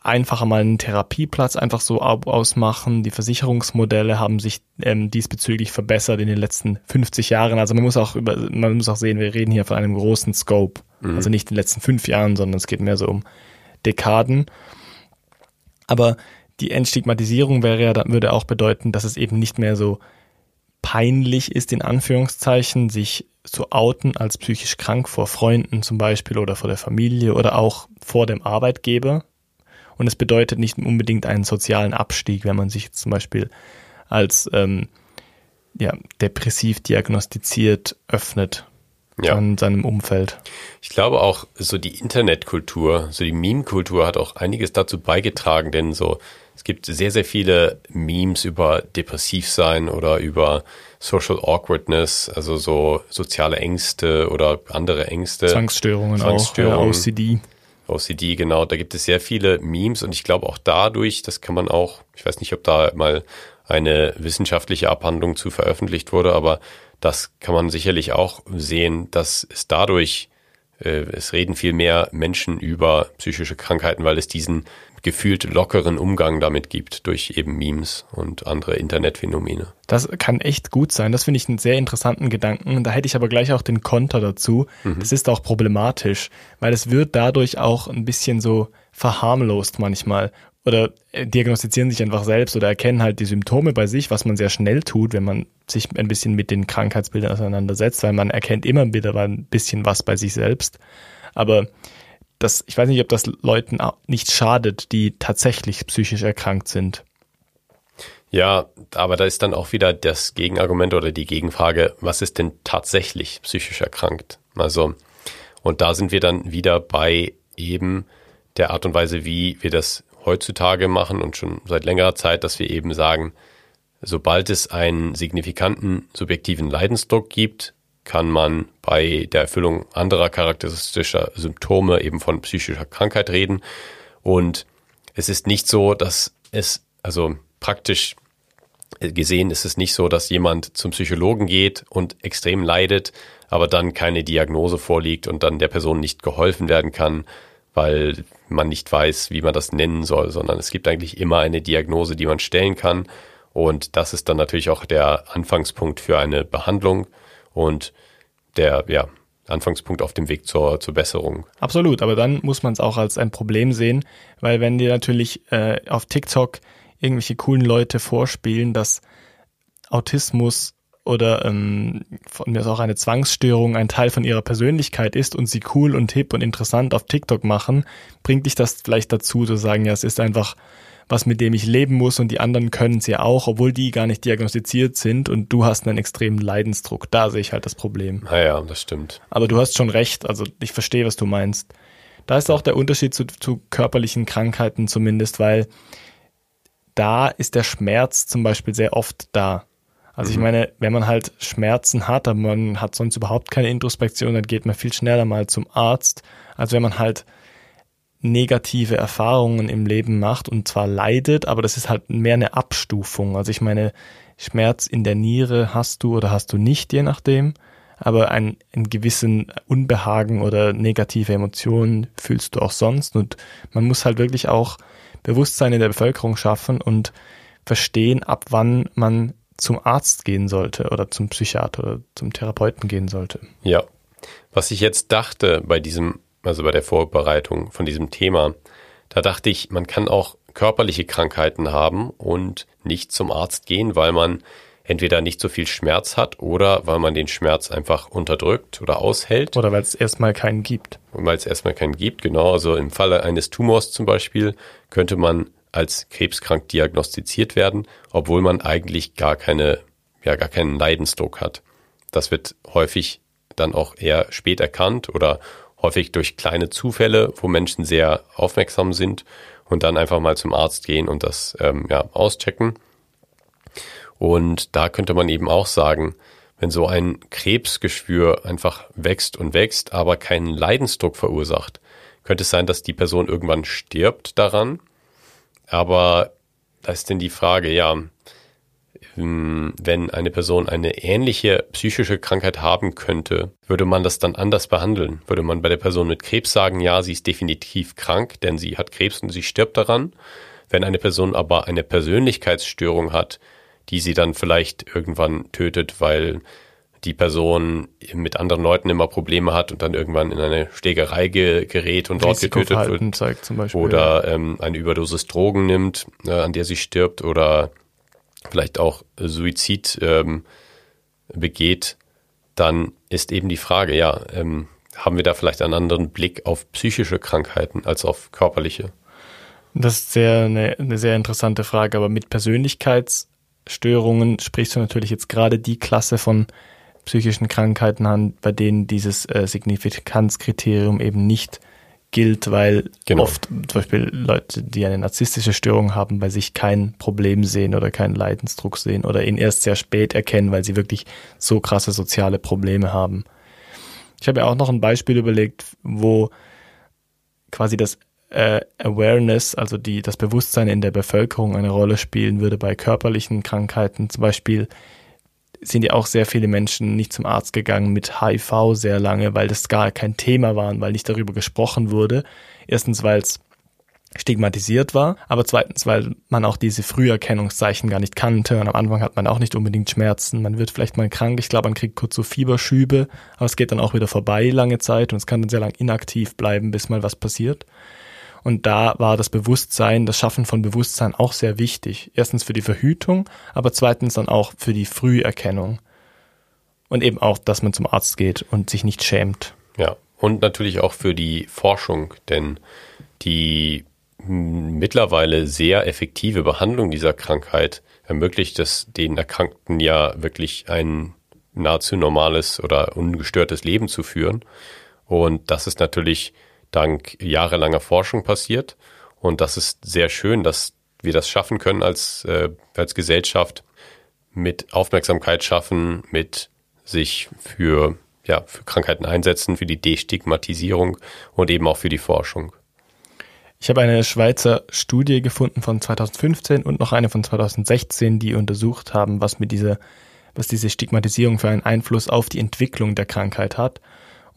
einfacher mal einen Therapieplatz einfach so ausmachen. Die Versicherungsmodelle haben sich ähm, diesbezüglich verbessert in den letzten 50 Jahren. Also man muss auch über, man muss auch sehen, wir reden hier von einem großen Scope. Mhm. Also nicht in den letzten fünf Jahren, sondern es geht mehr so um Dekaden. Aber die Entstigmatisierung wäre ja, würde auch bedeuten, dass es eben nicht mehr so peinlich ist, in Anführungszeichen, sich zu outen als psychisch krank vor Freunden zum Beispiel oder vor der Familie oder auch vor dem Arbeitgeber. Und es bedeutet nicht unbedingt einen sozialen Abstieg, wenn man sich zum Beispiel als ähm, ja, depressiv diagnostiziert öffnet ja. an seinem Umfeld. Ich glaube auch, so die Internetkultur, so die Meme-Kultur hat auch einiges dazu beigetragen, denn so es gibt sehr, sehr viele Memes über Depressivsein oder über Social Awkwardness, also so soziale Ängste oder andere Ängste. Zwangsstörungen, Zwangsstörungen auch, OCD. OCD, genau. Da gibt es sehr viele Memes und ich glaube auch dadurch, das kann man auch, ich weiß nicht, ob da mal eine wissenschaftliche Abhandlung zu veröffentlicht wurde, aber das kann man sicherlich auch sehen, dass es dadurch, äh, es reden viel mehr Menschen über psychische Krankheiten, weil es diesen gefühlt lockeren Umgang damit gibt durch eben Memes und andere Internetphänomene. Das kann echt gut sein. Das finde ich einen sehr interessanten Gedanken. Da hätte ich aber gleich auch den Konter dazu. Mhm. Das ist auch problematisch, weil es wird dadurch auch ein bisschen so verharmlost manchmal oder äh, diagnostizieren sich einfach selbst oder erkennen halt die Symptome bei sich, was man sehr schnell tut, wenn man sich ein bisschen mit den Krankheitsbildern auseinandersetzt, weil man erkennt immer wieder ein bisschen was bei sich selbst. Aber das, ich weiß nicht, ob das Leuten nicht schadet, die tatsächlich psychisch erkrankt sind. Ja, aber da ist dann auch wieder das Gegenargument oder die Gegenfrage, was ist denn tatsächlich psychisch erkrankt? Also, und da sind wir dann wieder bei eben der Art und Weise, wie wir das heutzutage machen und schon seit längerer Zeit, dass wir eben sagen, sobald es einen signifikanten subjektiven Leidensdruck gibt, kann man bei der Erfüllung anderer charakteristischer Symptome eben von psychischer Krankheit reden. Und es ist nicht so, dass es, also praktisch gesehen ist es nicht so, dass jemand zum Psychologen geht und extrem leidet, aber dann keine Diagnose vorliegt und dann der Person nicht geholfen werden kann, weil man nicht weiß, wie man das nennen soll, sondern es gibt eigentlich immer eine Diagnose, die man stellen kann. Und das ist dann natürlich auch der Anfangspunkt für eine Behandlung und der ja, Anfangspunkt auf dem Weg zur, zur Besserung. Absolut, aber dann muss man es auch als ein Problem sehen, weil wenn dir natürlich äh, auf TikTok irgendwelche coolen Leute vorspielen, dass Autismus oder ähm, von mir ist auch eine Zwangsstörung ein Teil von ihrer Persönlichkeit ist und sie cool und hip und interessant auf TikTok machen, bringt dich das vielleicht dazu zu sagen, ja, es ist einfach was, mit dem ich leben muss und die anderen können es ja auch, obwohl die gar nicht diagnostiziert sind und du hast einen extremen Leidensdruck. Da sehe ich halt das Problem. Naja, das stimmt. Aber du hast schon recht, also ich verstehe, was du meinst. Da ist auch der Unterschied zu, zu körperlichen Krankheiten zumindest, weil da ist der Schmerz zum Beispiel sehr oft da. Also mhm. ich meine, wenn man halt Schmerzen hat, aber man hat sonst überhaupt keine Introspektion, dann geht man viel schneller mal zum Arzt, als wenn man halt negative Erfahrungen im Leben macht und zwar leidet, aber das ist halt mehr eine Abstufung. Also ich meine, Schmerz in der Niere hast du oder hast du nicht, je nachdem, aber einen, einen gewissen Unbehagen oder negative Emotionen fühlst du auch sonst und man muss halt wirklich auch Bewusstsein in der Bevölkerung schaffen und verstehen, ab wann man zum Arzt gehen sollte oder zum Psychiater oder zum Therapeuten gehen sollte. Ja. Was ich jetzt dachte bei diesem also bei der Vorbereitung von diesem Thema, da dachte ich, man kann auch körperliche Krankheiten haben und nicht zum Arzt gehen, weil man entweder nicht so viel Schmerz hat oder weil man den Schmerz einfach unterdrückt oder aushält. Oder weil es erstmal keinen gibt. Und weil es erstmal keinen gibt, genau. Also im Falle eines Tumors zum Beispiel könnte man als krebskrank diagnostiziert werden, obwohl man eigentlich gar keine, ja, gar keinen Leidensdruck hat. Das wird häufig dann auch eher spät erkannt oder häufig durch kleine Zufälle, wo Menschen sehr aufmerksam sind und dann einfach mal zum Arzt gehen und das ähm, ja, auschecken. Und da könnte man eben auch sagen, wenn so ein Krebsgeschwür einfach wächst und wächst, aber keinen Leidensdruck verursacht, könnte es sein, dass die Person irgendwann stirbt daran. Aber da ist denn die Frage, ja, wenn eine Person eine ähnliche psychische Krankheit haben könnte, würde man das dann anders behandeln? Würde man bei der Person mit Krebs sagen, ja, sie ist definitiv krank, denn sie hat Krebs und sie stirbt daran? Wenn eine Person aber eine Persönlichkeitsstörung hat, die sie dann vielleicht irgendwann tötet, weil die Person mit anderen Leuten immer Probleme hat und dann irgendwann in eine Schlägerei ge gerät und dort getötet wird. Zeigt zum Beispiel, oder ähm, eine Überdosis Drogen nimmt, äh, an der sie stirbt oder vielleicht auch Suizid ähm, begeht, dann ist eben die Frage, ja, ähm, haben wir da vielleicht einen anderen Blick auf psychische Krankheiten als auf körperliche? Das ist sehr eine, eine sehr interessante Frage, aber mit Persönlichkeitsstörungen sprichst du natürlich jetzt gerade die Klasse von psychischen Krankheiten an, bei denen dieses äh, Signifikanzkriterium eben nicht gilt, weil genau. oft zum Beispiel Leute, die eine narzisstische Störung haben, bei sich kein Problem sehen oder keinen Leidensdruck sehen oder ihn erst sehr spät erkennen, weil sie wirklich so krasse soziale Probleme haben. Ich habe ja auch noch ein Beispiel überlegt, wo quasi das äh, Awareness, also die, das Bewusstsein in der Bevölkerung eine Rolle spielen würde bei körperlichen Krankheiten. Zum Beispiel sind ja auch sehr viele Menschen nicht zum Arzt gegangen mit HIV sehr lange, weil das gar kein Thema war und weil nicht darüber gesprochen wurde. Erstens, weil es stigmatisiert war, aber zweitens, weil man auch diese Früherkennungszeichen gar nicht kannte und am Anfang hat man auch nicht unbedingt Schmerzen. Man wird vielleicht mal krank, ich glaube, man kriegt kurz so Fieberschübe, aber es geht dann auch wieder vorbei lange Zeit und es kann dann sehr lang inaktiv bleiben, bis mal was passiert. Und da war das Bewusstsein, das Schaffen von Bewusstsein auch sehr wichtig. Erstens für die Verhütung, aber zweitens dann auch für die Früherkennung. Und eben auch, dass man zum Arzt geht und sich nicht schämt. Ja, und natürlich auch für die Forschung, denn die mittlerweile sehr effektive Behandlung dieser Krankheit ermöglicht es den Erkrankten ja wirklich ein nahezu normales oder ungestörtes Leben zu führen. Und das ist natürlich dank jahrelanger Forschung passiert. Und das ist sehr schön, dass wir das schaffen können als, äh, als Gesellschaft mit Aufmerksamkeit schaffen, mit sich für, ja, für Krankheiten einsetzen, für die Destigmatisierung und eben auch für die Forschung. Ich habe eine Schweizer Studie gefunden von 2015 und noch eine von 2016, die untersucht haben, was mit dieser, was diese Stigmatisierung für einen Einfluss auf die Entwicklung der Krankheit hat.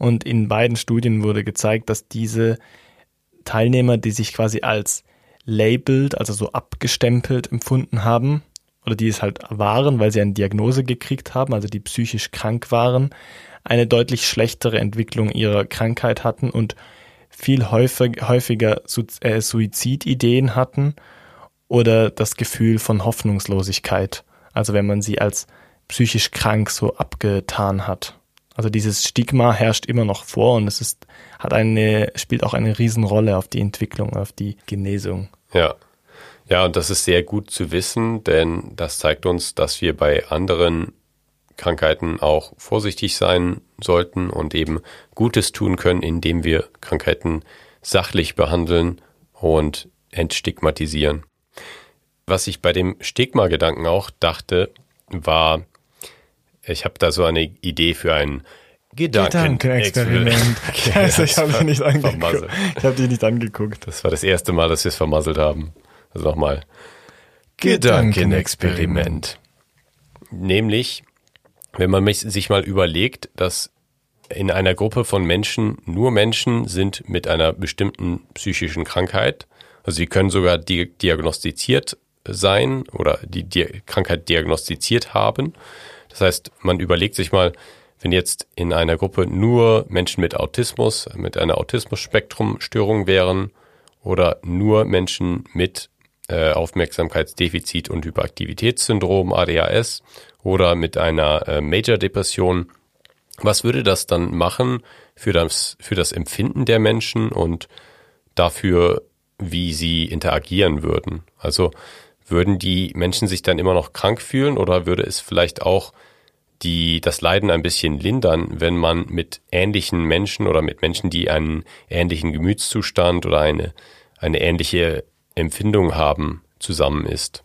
Und in beiden Studien wurde gezeigt, dass diese Teilnehmer, die sich quasi als labeled, also so abgestempelt empfunden haben, oder die es halt waren, weil sie eine Diagnose gekriegt haben, also die psychisch krank waren, eine deutlich schlechtere Entwicklung ihrer Krankheit hatten und viel häufig, häufiger äh, Suizidideen hatten oder das Gefühl von Hoffnungslosigkeit. Also wenn man sie als psychisch krank so abgetan hat. Also dieses Stigma herrscht immer noch vor und es ist, hat eine, spielt auch eine Riesenrolle auf die Entwicklung, auf die Genesung. Ja. Ja, und das ist sehr gut zu wissen, denn das zeigt uns, dass wir bei anderen Krankheiten auch vorsichtig sein sollten und eben Gutes tun können, indem wir Krankheiten sachlich behandeln und entstigmatisieren. Was ich bei dem Stigma-Gedanken auch dachte, war, ich habe da so eine Idee für ein Gedankenexperiment. Okay, also ich habe nicht angeguckt. Ich habe dich nicht angeguckt. Das war das erste Mal, dass wir es vermasselt haben. Also nochmal. Gedankenexperiment. Nämlich, wenn man sich mal überlegt, dass in einer Gruppe von Menschen nur Menschen sind mit einer bestimmten psychischen Krankheit. Also sie können sogar diagnostiziert sein oder die Krankheit diagnostiziert haben. Das heißt, man überlegt sich mal, wenn jetzt in einer Gruppe nur Menschen mit Autismus, mit einer Autismus-Spektrum-Störung wären oder nur Menschen mit äh, Aufmerksamkeitsdefizit und Hyperaktivitätssyndrom, ADHS oder mit einer äh, Major-Depression, was würde das dann machen für das, für das Empfinden der Menschen und dafür, wie sie interagieren würden? Also würden die Menschen sich dann immer noch krank fühlen oder würde es vielleicht auch die das Leiden ein bisschen lindern, wenn man mit ähnlichen Menschen oder mit Menschen, die einen ähnlichen Gemütszustand oder eine, eine ähnliche Empfindung haben, zusammen ist?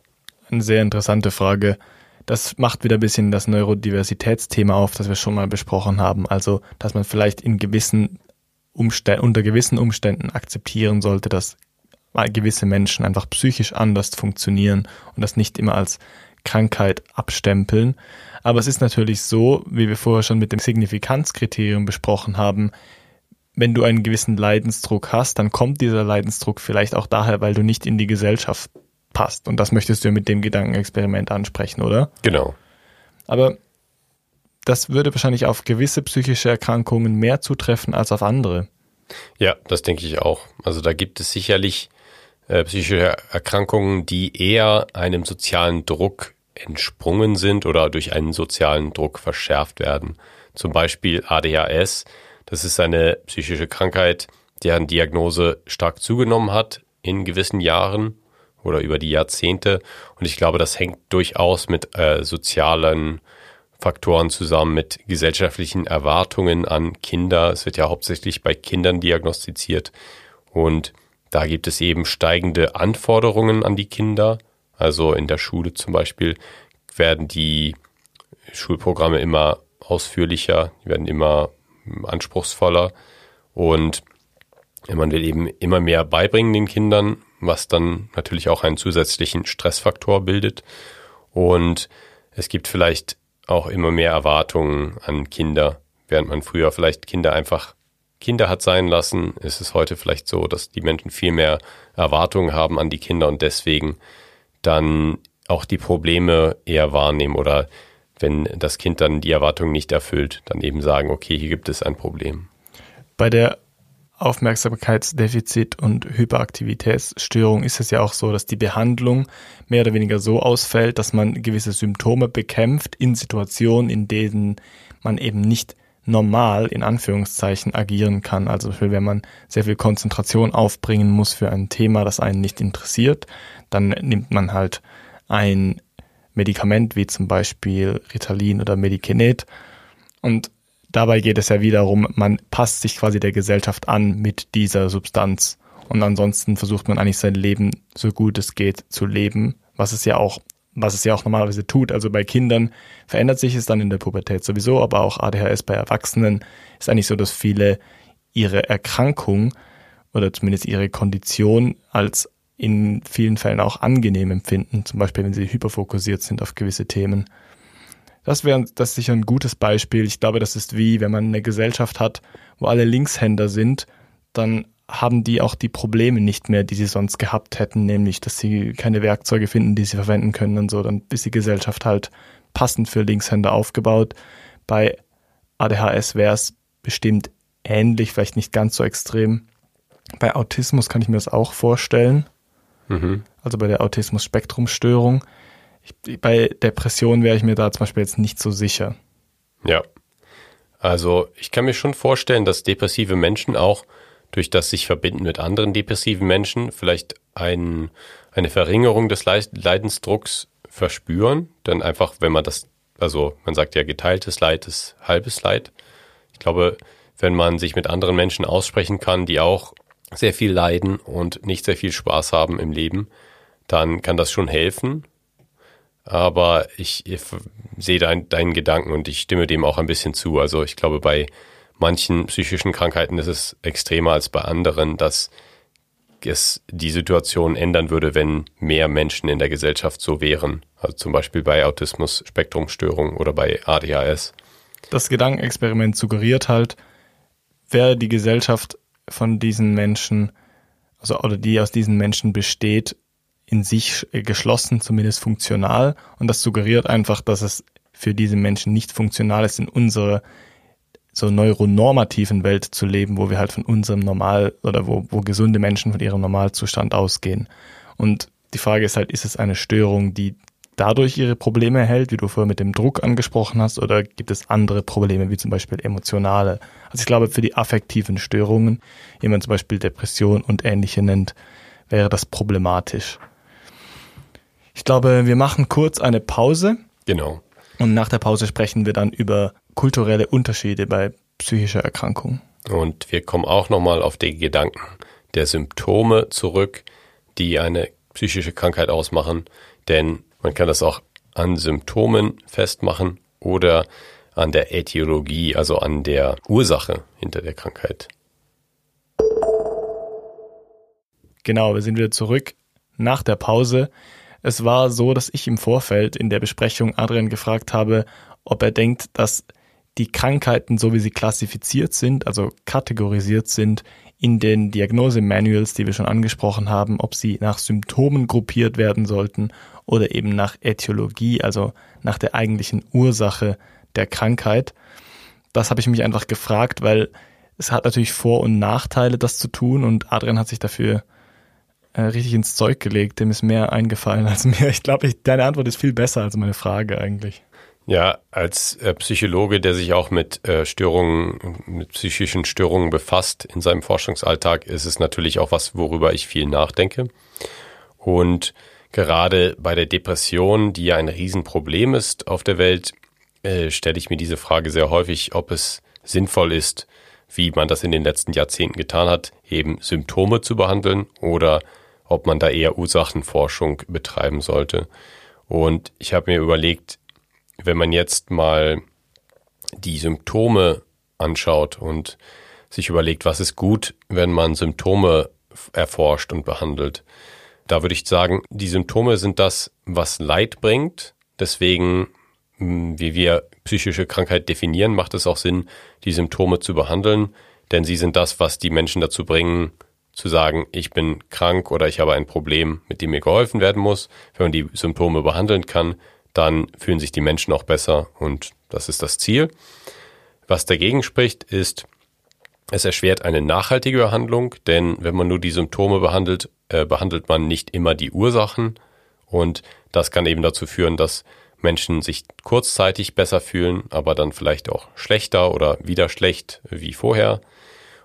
Eine sehr interessante Frage. Das macht wieder ein bisschen das Neurodiversitätsthema auf, das wir schon mal besprochen haben. Also, dass man vielleicht in gewissen Umständen, unter gewissen Umständen akzeptieren sollte, dass gewisse Menschen einfach psychisch anders funktionieren und das nicht immer als Krankheit abstempeln. Aber es ist natürlich so, wie wir vorher schon mit dem Signifikanzkriterium besprochen haben, wenn du einen gewissen Leidensdruck hast, dann kommt dieser Leidensdruck vielleicht auch daher, weil du nicht in die Gesellschaft passt. Und das möchtest du mit dem Gedankenexperiment ansprechen, oder? Genau. Aber das würde wahrscheinlich auf gewisse psychische Erkrankungen mehr zutreffen als auf andere. Ja, das denke ich auch. Also da gibt es sicherlich äh, psychische Erkrankungen, die eher einem sozialen Druck entsprungen sind oder durch einen sozialen Druck verschärft werden. Zum Beispiel ADHS das ist eine psychische Krankheit, deren Diagnose stark zugenommen hat in gewissen Jahren oder über die Jahrzehnte. Und ich glaube, das hängt durchaus mit äh, sozialen Faktoren zusammen, mit gesellschaftlichen Erwartungen an Kinder. Es wird ja hauptsächlich bei Kindern diagnostiziert. Und da gibt es eben steigende Anforderungen an die Kinder. Also in der Schule zum Beispiel werden die Schulprogramme immer ausführlicher, werden immer anspruchsvoller und man will eben immer mehr beibringen den Kindern, was dann natürlich auch einen zusätzlichen Stressfaktor bildet. Und es gibt vielleicht auch immer mehr Erwartungen an Kinder. Während man früher vielleicht Kinder einfach Kinder hat sein lassen, ist es heute vielleicht so, dass die Menschen viel mehr Erwartungen haben an die Kinder und deswegen dann auch die Probleme eher wahrnehmen oder wenn das Kind dann die Erwartungen nicht erfüllt, dann eben sagen, okay, hier gibt es ein Problem. Bei der Aufmerksamkeitsdefizit- und Hyperaktivitätsstörung ist es ja auch so, dass die Behandlung mehr oder weniger so ausfällt, dass man gewisse Symptome bekämpft in Situationen, in denen man eben nicht normal in Anführungszeichen agieren kann. Also wenn man sehr viel Konzentration aufbringen muss für ein Thema, das einen nicht interessiert, dann nimmt man halt ein Medikament wie zum Beispiel Ritalin oder Medikinet. Und dabei geht es ja wiederum, man passt sich quasi der Gesellschaft an mit dieser Substanz. Und ansonsten versucht man eigentlich sein Leben so gut es geht zu leben, was es ja auch, was es ja auch normalerweise tut. Also bei Kindern verändert sich es dann in der Pubertät sowieso, aber auch ADHS bei Erwachsenen ist eigentlich so, dass viele ihre Erkrankung oder zumindest ihre Kondition als in vielen Fällen auch angenehm empfinden, zum Beispiel wenn sie hyperfokussiert sind auf gewisse Themen. Das wäre das sicher ein gutes Beispiel. Ich glaube, das ist wie, wenn man eine Gesellschaft hat, wo alle Linkshänder sind, dann haben die auch die Probleme nicht mehr, die sie sonst gehabt hätten, nämlich, dass sie keine Werkzeuge finden, die sie verwenden können und so. Dann ist die Gesellschaft halt passend für Linkshänder aufgebaut. Bei ADHS wäre es bestimmt ähnlich, vielleicht nicht ganz so extrem. Bei Autismus kann ich mir das auch vorstellen. Mhm. Also bei der Autismus-Spektrum-Störung. Bei Depression wäre ich mir da zum Beispiel jetzt nicht so sicher. Ja. Also ich kann mir schon vorstellen, dass depressive Menschen auch durch das sich verbinden mit anderen depressiven Menschen vielleicht ein, eine Verringerung des Leidensdrucks verspüren. Denn einfach, wenn man das, also man sagt ja, geteiltes Leid ist halbes Leid. Ich glaube, wenn man sich mit anderen Menschen aussprechen kann, die auch sehr viel leiden und nicht sehr viel Spaß haben im Leben, dann kann das schon helfen. Aber ich, ich sehe dein, deinen Gedanken und ich stimme dem auch ein bisschen zu. Also ich glaube, bei manchen psychischen Krankheiten ist es extremer als bei anderen, dass es die Situation ändern würde, wenn mehr Menschen in der Gesellschaft so wären. Also zum Beispiel bei Autismus, Spektrumstörung oder bei ADHS. Das Gedankenexperiment suggeriert halt, wäre die Gesellschaft von diesen Menschen, also oder die aus diesen Menschen besteht, in sich geschlossen, zumindest funktional. Und das suggeriert einfach, dass es für diese Menschen nicht funktional ist, in unserer so neuronormativen Welt zu leben, wo wir halt von unserem Normal oder wo, wo gesunde Menschen von ihrem Normalzustand ausgehen. Und die Frage ist halt, ist es eine Störung, die dadurch ihre Probleme erhält, wie du vorher mit dem Druck angesprochen hast, oder gibt es andere Probleme, wie zum Beispiel emotionale? Also ich glaube, für die affektiven Störungen, wie man zum Beispiel Depression und ähnliche nennt, wäre das problematisch. Ich glaube, wir machen kurz eine Pause. Genau. Und nach der Pause sprechen wir dann über kulturelle Unterschiede bei psychischer Erkrankung. Und wir kommen auch nochmal auf die Gedanken der Symptome zurück, die eine psychische Krankheit ausmachen. Denn man kann das auch an Symptomen festmachen oder an der Ätiologie, also an der Ursache hinter der Krankheit. Genau, wir sind wieder zurück nach der Pause. Es war so, dass ich im Vorfeld in der Besprechung Adrian gefragt habe, ob er denkt, dass die Krankheiten, so wie sie klassifiziert sind, also kategorisiert sind, in den Diagnose-Manuals, die wir schon angesprochen haben, ob sie nach Symptomen gruppiert werden sollten oder eben nach Äthiologie, also nach der eigentlichen Ursache der Krankheit. Das habe ich mich einfach gefragt, weil es hat natürlich Vor- und Nachteile, das zu tun und Adrian hat sich dafür äh, richtig ins Zeug gelegt. Dem ist mehr eingefallen als mir. Ich glaube, deine Antwort ist viel besser als meine Frage eigentlich. Ja, als äh, Psychologe, der sich auch mit äh, Störungen, mit psychischen Störungen befasst in seinem Forschungsalltag, ist es natürlich auch was, worüber ich viel nachdenke. Und gerade bei der Depression, die ja ein Riesenproblem ist auf der Welt, äh, stelle ich mir diese Frage sehr häufig, ob es sinnvoll ist, wie man das in den letzten Jahrzehnten getan hat, eben Symptome zu behandeln oder ob man da eher Ursachenforschung betreiben sollte. Und ich habe mir überlegt, wenn man jetzt mal die Symptome anschaut und sich überlegt, was ist gut, wenn man Symptome erforscht und behandelt. Da würde ich sagen, die Symptome sind das, was Leid bringt. Deswegen, hm, wie wir psychische Krankheit definieren, macht es auch Sinn, die Symptome zu behandeln, denn sie sind das, was die Menschen dazu bringen, zu sagen, ich bin krank oder ich habe ein Problem, mit dem mir geholfen werden muss. Wenn man die Symptome behandeln kann, dann fühlen sich die Menschen auch besser und das ist das Ziel. Was dagegen spricht, ist, es erschwert eine nachhaltige Behandlung, denn wenn man nur die Symptome behandelt, äh, behandelt man nicht immer die Ursachen und das kann eben dazu führen, dass Menschen sich kurzzeitig besser fühlen, aber dann vielleicht auch schlechter oder wieder schlecht wie vorher.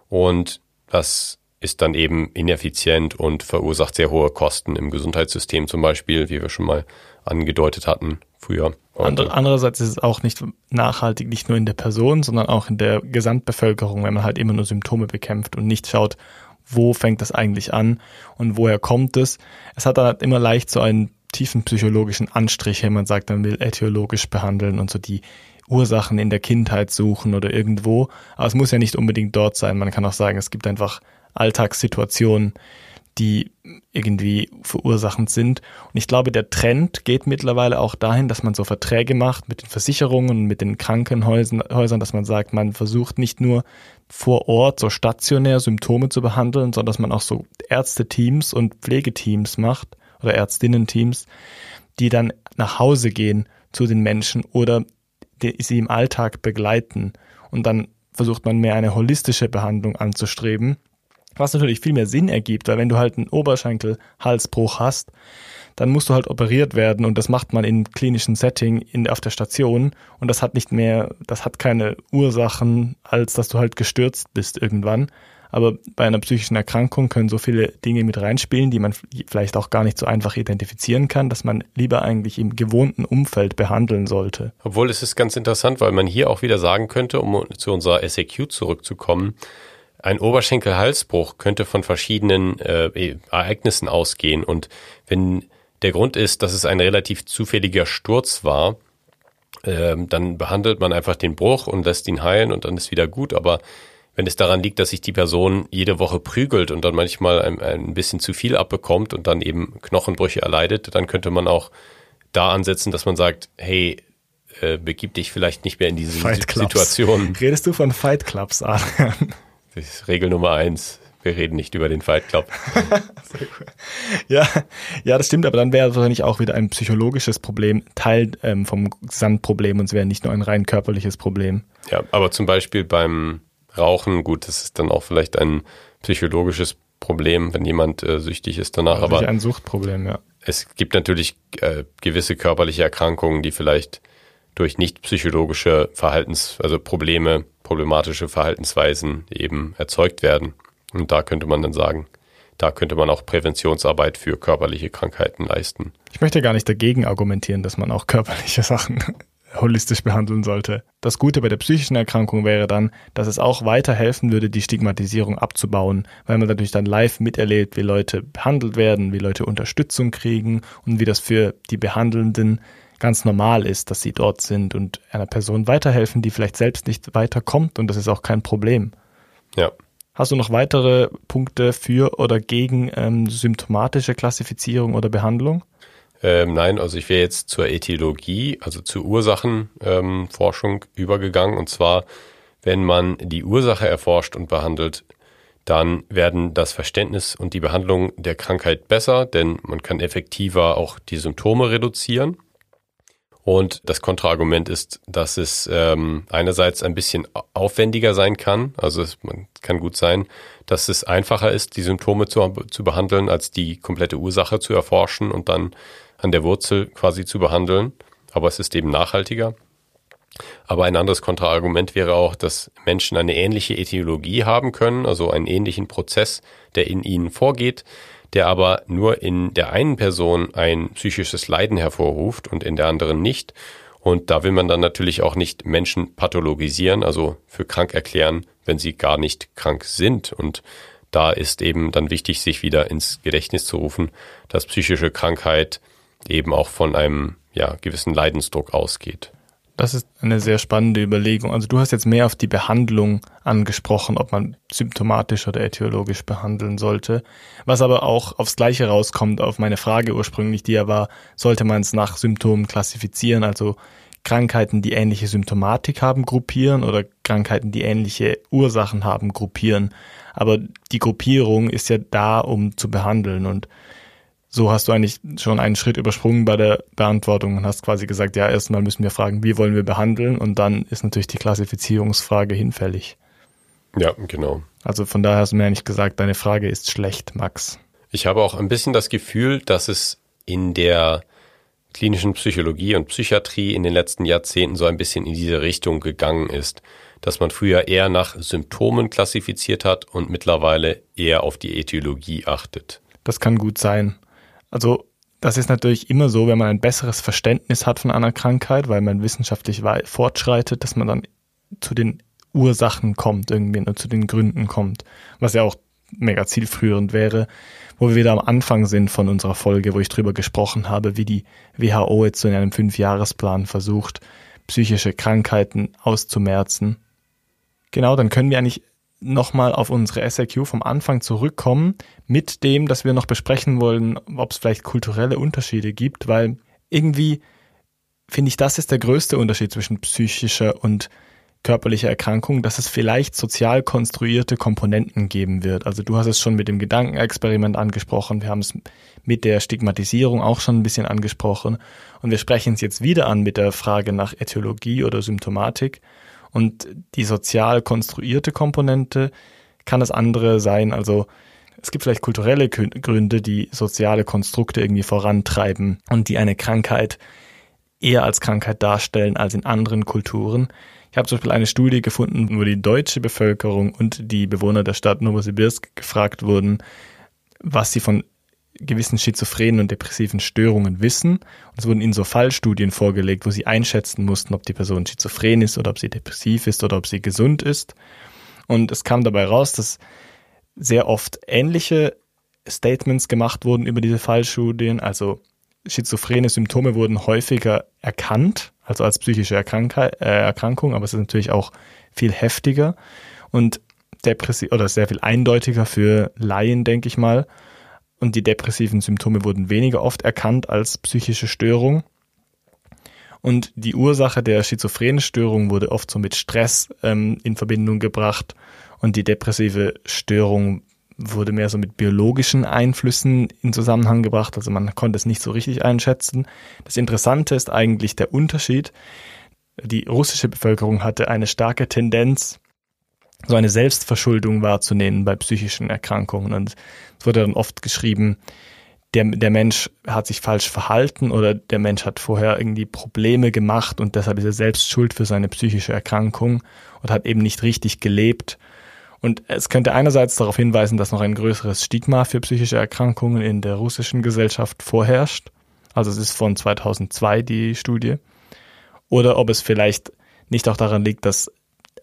Und das ist dann eben ineffizient und verursacht sehr hohe Kosten im Gesundheitssystem zum Beispiel, wie wir schon mal angedeutet hatten früher. Ander, andererseits ist es auch nicht nachhaltig, nicht nur in der Person, sondern auch in der Gesamtbevölkerung, wenn man halt immer nur Symptome bekämpft und nicht schaut, wo fängt das eigentlich an und woher kommt es. Es hat dann halt immer leicht so einen tiefen psychologischen Anstrich, wenn man sagt, man will äthiologisch behandeln und so die Ursachen in der Kindheit suchen oder irgendwo. Aber es muss ja nicht unbedingt dort sein. Man kann auch sagen, es gibt einfach Alltagssituationen, die irgendwie verursachend sind. Und ich glaube, der Trend geht mittlerweile auch dahin, dass man so Verträge macht mit den Versicherungen, mit den Krankenhäusern, dass man sagt, man versucht nicht nur vor Ort so stationär Symptome zu behandeln, sondern dass man auch so Ärzteteams und Pflegeteams macht oder Ärztinnenteams, die dann nach Hause gehen zu den Menschen oder sie im Alltag begleiten. Und dann versucht man mehr eine holistische Behandlung anzustreben was natürlich viel mehr Sinn ergibt, weil wenn du halt einen Oberschenkel-Halsbruch hast, dann musst du halt operiert werden und das macht man im klinischen Setting in, auf der Station und das hat nicht mehr, das hat keine Ursachen, als dass du halt gestürzt bist irgendwann. Aber bei einer psychischen Erkrankung können so viele Dinge mit reinspielen, die man vielleicht auch gar nicht so einfach identifizieren kann, dass man lieber eigentlich im gewohnten Umfeld behandeln sollte. Obwohl es ist ganz interessant, weil man hier auch wieder sagen könnte, um zu unserer SAQ zurückzukommen, ein Oberschenkelhalsbruch könnte von verschiedenen äh, e, Ereignissen ausgehen. Und wenn der Grund ist, dass es ein relativ zufälliger Sturz war, äh, dann behandelt man einfach den Bruch und lässt ihn heilen und dann ist wieder gut. Aber wenn es daran liegt, dass sich die Person jede Woche prügelt und dann manchmal ein, ein bisschen zu viel abbekommt und dann eben Knochenbrüche erleidet, dann könnte man auch da ansetzen, dass man sagt, hey, äh, begib dich vielleicht nicht mehr in diese Situation. Redest du von Fight Clubs, Adrian? Das ist Regel Nummer eins. Wir reden nicht über den Fight Club. ja, ja, das stimmt, aber dann wäre wahrscheinlich auch wieder ein psychologisches Problem Teil ähm, vom Gesamtproblem und es wäre nicht nur ein rein körperliches Problem. Ja, aber zum Beispiel beim Rauchen, gut, das ist dann auch vielleicht ein psychologisches Problem, wenn jemand äh, süchtig ist danach. Also aber ein Suchtproblem, ja. Es gibt natürlich äh, gewisse körperliche Erkrankungen, die vielleicht durch nicht psychologische Verhaltens, also Probleme, problematische Verhaltensweisen eben erzeugt werden. Und da könnte man dann sagen, da könnte man auch Präventionsarbeit für körperliche Krankheiten leisten. Ich möchte gar nicht dagegen argumentieren, dass man auch körperliche Sachen holistisch behandeln sollte. Das Gute bei der psychischen Erkrankung wäre dann, dass es auch weiter helfen würde, die Stigmatisierung abzubauen, weil man natürlich dann live miterlebt, wie Leute behandelt werden, wie Leute Unterstützung kriegen und wie das für die Behandelnden ganz normal ist, dass sie dort sind und einer Person weiterhelfen, die vielleicht selbst nicht weiterkommt und das ist auch kein Problem. Ja. Hast du noch weitere Punkte für oder gegen ähm, symptomatische Klassifizierung oder Behandlung? Ähm, nein, also ich wäre jetzt zur Etiologie, also zur Ursachenforschung ähm, übergegangen. Und zwar, wenn man die Ursache erforscht und behandelt, dann werden das Verständnis und die Behandlung der Krankheit besser, denn man kann effektiver auch die Symptome reduzieren. Und das Kontraargument ist, dass es ähm, einerseits ein bisschen aufwendiger sein kann. Also es man kann gut sein, dass es einfacher ist, die Symptome zu, zu behandeln, als die komplette Ursache zu erforschen und dann an der Wurzel quasi zu behandeln. Aber es ist eben nachhaltiger. Aber ein anderes Kontraargument wäre auch, dass Menschen eine ähnliche Etiologie haben können, also einen ähnlichen Prozess, der in ihnen vorgeht, der aber nur in der einen Person ein psychisches Leiden hervorruft und in der anderen nicht. Und da will man dann natürlich auch nicht Menschen pathologisieren, also für krank erklären, wenn sie gar nicht krank sind. Und da ist eben dann wichtig, sich wieder ins Gedächtnis zu rufen, dass psychische Krankheit eben auch von einem ja, gewissen Leidensdruck ausgeht. Das ist eine sehr spannende Überlegung. Also du hast jetzt mehr auf die Behandlung angesprochen, ob man symptomatisch oder etiologisch behandeln sollte. Was aber auch aufs Gleiche rauskommt, auf meine Frage ursprünglich, die ja war, sollte man es nach Symptomen klassifizieren, also Krankheiten, die ähnliche Symptomatik haben, gruppieren oder Krankheiten, die ähnliche Ursachen haben, gruppieren. Aber die Gruppierung ist ja da, um zu behandeln und so hast du eigentlich schon einen Schritt übersprungen bei der Beantwortung und hast quasi gesagt, ja, erstmal müssen wir fragen, wie wollen wir behandeln und dann ist natürlich die Klassifizierungsfrage hinfällig. Ja, genau. Also von daher hast du mir eigentlich gesagt, deine Frage ist schlecht, Max. Ich habe auch ein bisschen das Gefühl, dass es in der klinischen Psychologie und Psychiatrie in den letzten Jahrzehnten so ein bisschen in diese Richtung gegangen ist, dass man früher eher nach Symptomen klassifiziert hat und mittlerweile eher auf die Etiologie achtet. Das kann gut sein. Also das ist natürlich immer so, wenn man ein besseres Verständnis hat von einer Krankheit, weil man wissenschaftlich fortschreitet, dass man dann zu den Ursachen kommt irgendwie und zu den Gründen kommt, was ja auch mega zielführend wäre, wo wir wieder am Anfang sind von unserer Folge, wo ich drüber gesprochen habe, wie die WHO jetzt so in einem Fünfjahresplan versucht, psychische Krankheiten auszumerzen. Genau, dann können wir eigentlich nochmal auf unsere SAQ vom Anfang zurückkommen, mit dem, dass wir noch besprechen wollen, ob es vielleicht kulturelle Unterschiede gibt, weil irgendwie finde ich, das ist der größte Unterschied zwischen psychischer und körperlicher Erkrankung, dass es vielleicht sozial konstruierte Komponenten geben wird. Also du hast es schon mit dem Gedankenexperiment angesprochen, wir haben es mit der Stigmatisierung auch schon ein bisschen angesprochen und wir sprechen es jetzt wieder an mit der Frage nach Äthiologie oder Symptomatik. Und die sozial konstruierte Komponente kann das andere sein. Also es gibt vielleicht kulturelle Gründe, die soziale Konstrukte irgendwie vorantreiben und die eine Krankheit eher als Krankheit darstellen als in anderen Kulturen. Ich habe zum Beispiel eine Studie gefunden, wo die deutsche Bevölkerung und die Bewohner der Stadt Novosibirsk gefragt wurden, was sie von gewissen schizophrenen und depressiven Störungen wissen. Und es wurden ihnen so Fallstudien vorgelegt, wo sie einschätzen mussten, ob die Person schizophren ist oder ob sie depressiv ist oder ob sie gesund ist. Und es kam dabei raus, dass sehr oft ähnliche Statements gemacht wurden über diese Fallstudien. Also schizophrene Symptome wurden häufiger erkannt, also als psychische Erkrankheit, äh, Erkrankung, aber es ist natürlich auch viel heftiger und depressiv oder sehr viel eindeutiger für Laien, denke ich mal und die depressiven Symptome wurden weniger oft erkannt als psychische Störung. Und die Ursache der schizophrenen Störung wurde oft so mit Stress ähm, in Verbindung gebracht und die depressive Störung wurde mehr so mit biologischen Einflüssen in Zusammenhang gebracht. Also man konnte es nicht so richtig einschätzen. Das Interessante ist eigentlich der Unterschied. Die russische Bevölkerung hatte eine starke Tendenz, so eine Selbstverschuldung wahrzunehmen bei psychischen Erkrankungen. Und es wurde dann oft geschrieben, der, der Mensch hat sich falsch verhalten oder der Mensch hat vorher irgendwie Probleme gemacht und deshalb ist er selbst schuld für seine psychische Erkrankung und hat eben nicht richtig gelebt. Und es könnte einerseits darauf hinweisen, dass noch ein größeres Stigma für psychische Erkrankungen in der russischen Gesellschaft vorherrscht. Also es ist von 2002 die Studie. Oder ob es vielleicht nicht auch daran liegt, dass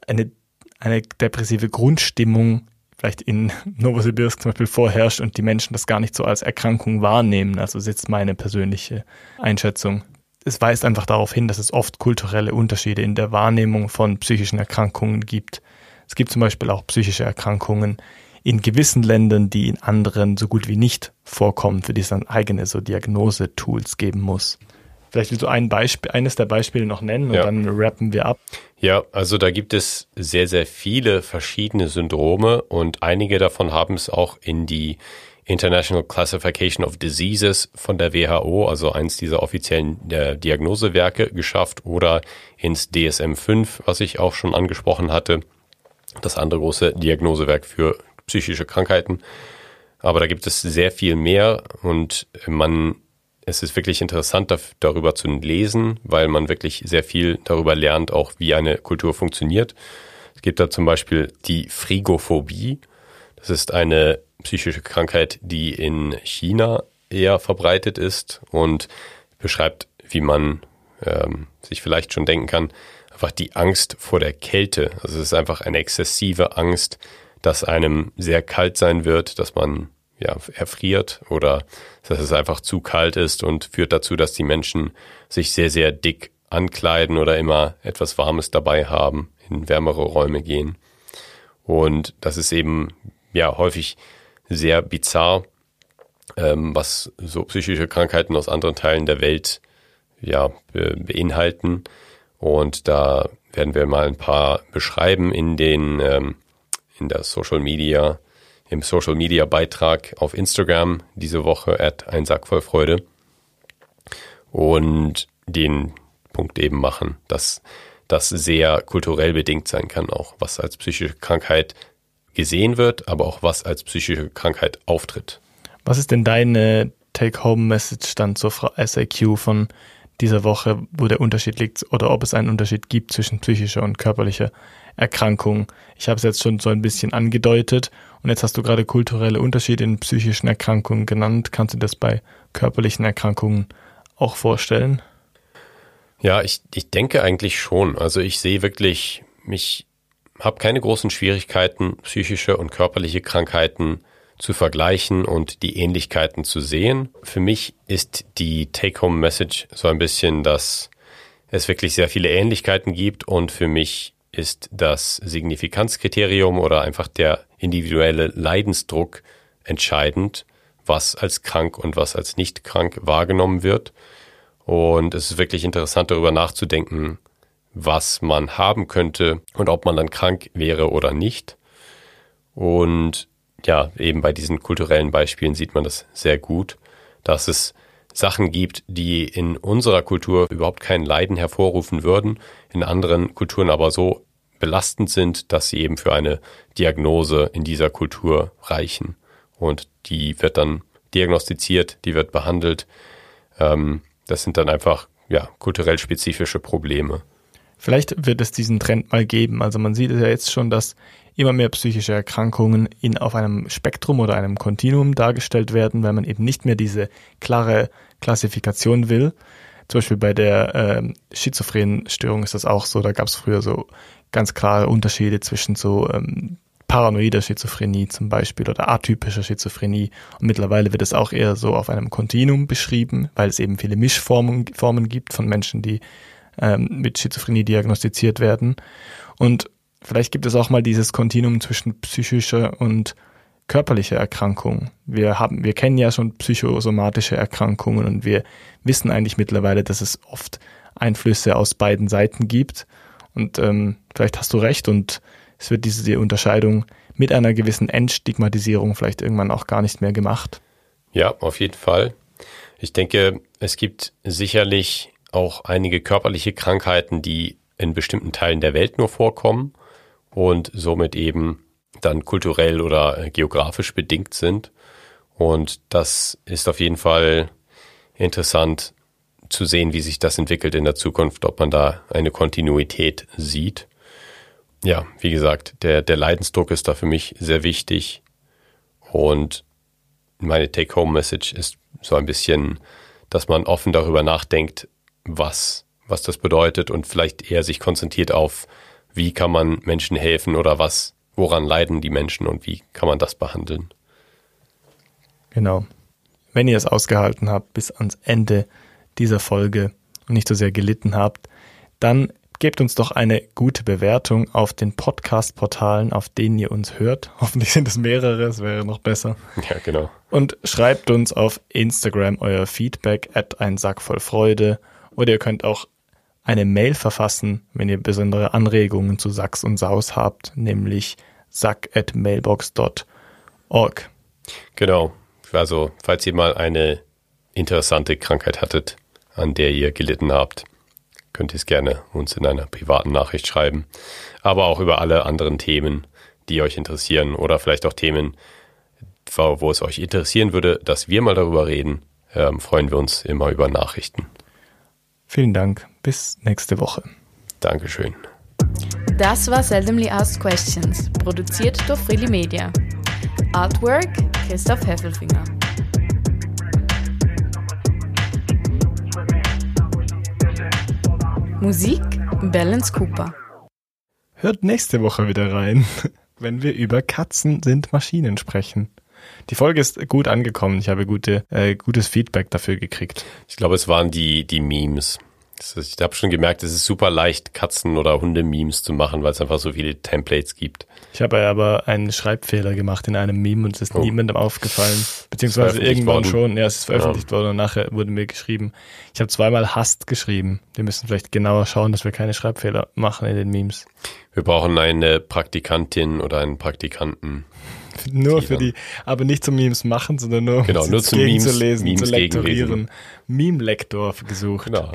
eine eine depressive Grundstimmung vielleicht in Novosibirsk zum Beispiel vorherrscht und die Menschen das gar nicht so als Erkrankung wahrnehmen. Also ist jetzt meine persönliche Einschätzung. Es weist einfach darauf hin, dass es oft kulturelle Unterschiede in der Wahrnehmung von psychischen Erkrankungen gibt. Es gibt zum Beispiel auch psychische Erkrankungen in gewissen Ländern, die in anderen so gut wie nicht vorkommen, für die es dann eigene so Diagnose-Tools geben muss. Vielleicht willst du ein Beispiel, eines der Beispiele noch nennen und ja. dann rappen wir ab. Ja, also da gibt es sehr, sehr viele verschiedene Syndrome und einige davon haben es auch in die International Classification of Diseases von der WHO, also eins dieser offiziellen äh, Diagnosewerke, geschafft oder ins DSM-5, was ich auch schon angesprochen hatte, das andere große Diagnosewerk für psychische Krankheiten. Aber da gibt es sehr viel mehr und man, es ist wirklich interessant darüber zu lesen, weil man wirklich sehr viel darüber lernt, auch wie eine Kultur funktioniert. Es gibt da zum Beispiel die Frigophobie. Das ist eine psychische Krankheit, die in China eher verbreitet ist und beschreibt, wie man ähm, sich vielleicht schon denken kann, einfach die Angst vor der Kälte. Also es ist einfach eine exzessive Angst, dass einem sehr kalt sein wird, dass man ja, erfriert oder dass es einfach zu kalt ist und führt dazu, dass die Menschen sich sehr, sehr dick ankleiden oder immer etwas Warmes dabei haben, in wärmere Räume gehen. Und das ist eben ja häufig sehr bizarr, ähm, was so psychische Krankheiten aus anderen Teilen der Welt ja be beinhalten. Und da werden wir mal ein paar beschreiben in den ähm, in der Social Media im Social Media Beitrag auf Instagram diese Woche at ein Sack voll Freude und den Punkt eben machen, dass das sehr kulturell bedingt sein kann, auch was als psychische Krankheit gesehen wird, aber auch was als psychische Krankheit auftritt. Was ist denn deine Take-Home-Message dann zur SAQ von dieser Woche, wo der Unterschied liegt oder ob es einen Unterschied gibt zwischen psychischer und körperlicher Erkrankung? Ich habe es jetzt schon so ein bisschen angedeutet und jetzt hast du gerade kulturelle Unterschiede in psychischen Erkrankungen genannt. Kannst du das bei körperlichen Erkrankungen auch vorstellen? Ja, ich, ich denke eigentlich schon. Also ich sehe wirklich, mich habe keine großen Schwierigkeiten, psychische und körperliche Krankheiten zu vergleichen und die Ähnlichkeiten zu sehen. Für mich ist die Take-Home-Message so ein bisschen, dass es wirklich sehr viele Ähnlichkeiten gibt und für mich ist das Signifikanzkriterium oder einfach der individuelle Leidensdruck entscheidend, was als krank und was als nicht krank wahrgenommen wird. Und es ist wirklich interessant darüber nachzudenken, was man haben könnte und ob man dann krank wäre oder nicht. Und ja, eben bei diesen kulturellen Beispielen sieht man das sehr gut, dass es Sachen gibt, die in unserer Kultur überhaupt kein Leiden hervorrufen würden, in anderen Kulturen aber so belastend sind, dass sie eben für eine Diagnose in dieser Kultur reichen. Und die wird dann diagnostiziert, die wird behandelt. Ähm, das sind dann einfach ja, kulturell spezifische Probleme. Vielleicht wird es diesen Trend mal geben. Also man sieht ja jetzt schon, dass immer mehr psychische Erkrankungen in, auf einem Spektrum oder einem Kontinuum dargestellt werden, weil man eben nicht mehr diese klare Klassifikation will. Zum Beispiel bei der äh, schizophrenen Störung ist das auch so. Da gab es früher so ganz klare Unterschiede zwischen so ähm, paranoider Schizophrenie zum Beispiel oder atypischer Schizophrenie. Und mittlerweile wird es auch eher so auf einem Kontinuum beschrieben, weil es eben viele Mischformen Formen gibt von Menschen, die ähm, mit Schizophrenie diagnostiziert werden. Und vielleicht gibt es auch mal dieses Kontinuum zwischen psychischer und körperlicher Erkrankung. Wir haben, wir kennen ja schon psychosomatische Erkrankungen und wir wissen eigentlich mittlerweile, dass es oft Einflüsse aus beiden Seiten gibt. Und ähm, vielleicht hast du recht und es wird diese Unterscheidung mit einer gewissen Entstigmatisierung vielleicht irgendwann auch gar nicht mehr gemacht. Ja, auf jeden Fall. Ich denke, es gibt sicherlich auch einige körperliche Krankheiten, die in bestimmten Teilen der Welt nur vorkommen und somit eben dann kulturell oder geografisch bedingt sind. Und das ist auf jeden Fall interessant zu sehen, wie sich das entwickelt in der Zukunft, ob man da eine Kontinuität sieht. Ja, wie gesagt, der, der Leidensdruck ist da für mich sehr wichtig. Und meine Take-Home-Message ist so ein bisschen, dass man offen darüber nachdenkt, was, was das bedeutet und vielleicht eher sich konzentriert auf, wie kann man Menschen helfen oder was, woran leiden die Menschen und wie kann man das behandeln. Genau. Wenn ihr es ausgehalten habt bis ans Ende dieser Folge und nicht so sehr gelitten habt, dann gebt uns doch eine gute Bewertung auf den Podcast-Portalen, auf denen ihr uns hört. Hoffentlich sind es mehrere, es wäre noch besser. Ja, genau. Und schreibt uns auf Instagram euer Feedback at ein Sack voll Freude. Oder ihr könnt auch eine Mail verfassen, wenn ihr besondere Anregungen zu Sachs und Saus habt, nämlich sack at mailbox.org. Genau. Also, falls ihr mal eine interessante Krankheit hattet, an der ihr gelitten habt, könnt ihr es gerne uns in einer privaten Nachricht schreiben. Aber auch über alle anderen Themen, die euch interessieren oder vielleicht auch Themen, wo es euch interessieren würde, dass wir mal darüber reden, ähm, freuen wir uns immer über Nachrichten. Vielen Dank. Bis nächste Woche. Dankeschön. Das war Seldomly Asked Questions, produziert durch Freely Media. Artwork Christoph Heffelfinger. Musik Balance Cooper. Hört nächste Woche wieder rein, wenn wir über Katzen sind Maschinen sprechen. Die Folge ist gut angekommen. Ich habe gute, äh, gutes Feedback dafür gekriegt. Ich glaube, es waren die, die Memes. Ich habe schon gemerkt, es ist super leicht, Katzen- oder Hunde-Memes zu machen, weil es einfach so viele Templates gibt. Ich habe aber einen Schreibfehler gemacht in einem Meme und es ist oh. niemandem aufgefallen. Beziehungsweise irgendwann worden. schon. Ja, es ist veröffentlicht ja. worden und nachher wurde mir geschrieben. Ich habe zweimal Hast geschrieben. Wir müssen vielleicht genauer schauen, dass wir keine Schreibfehler machen in den Memes. Wir brauchen eine Praktikantin oder einen Praktikanten. nur für die, aber nicht zum Memes machen, sondern nur, genau, um nur zum Memes, zu lesen, Memes zu lektorieren. Meme-Lektor gesucht. Genau.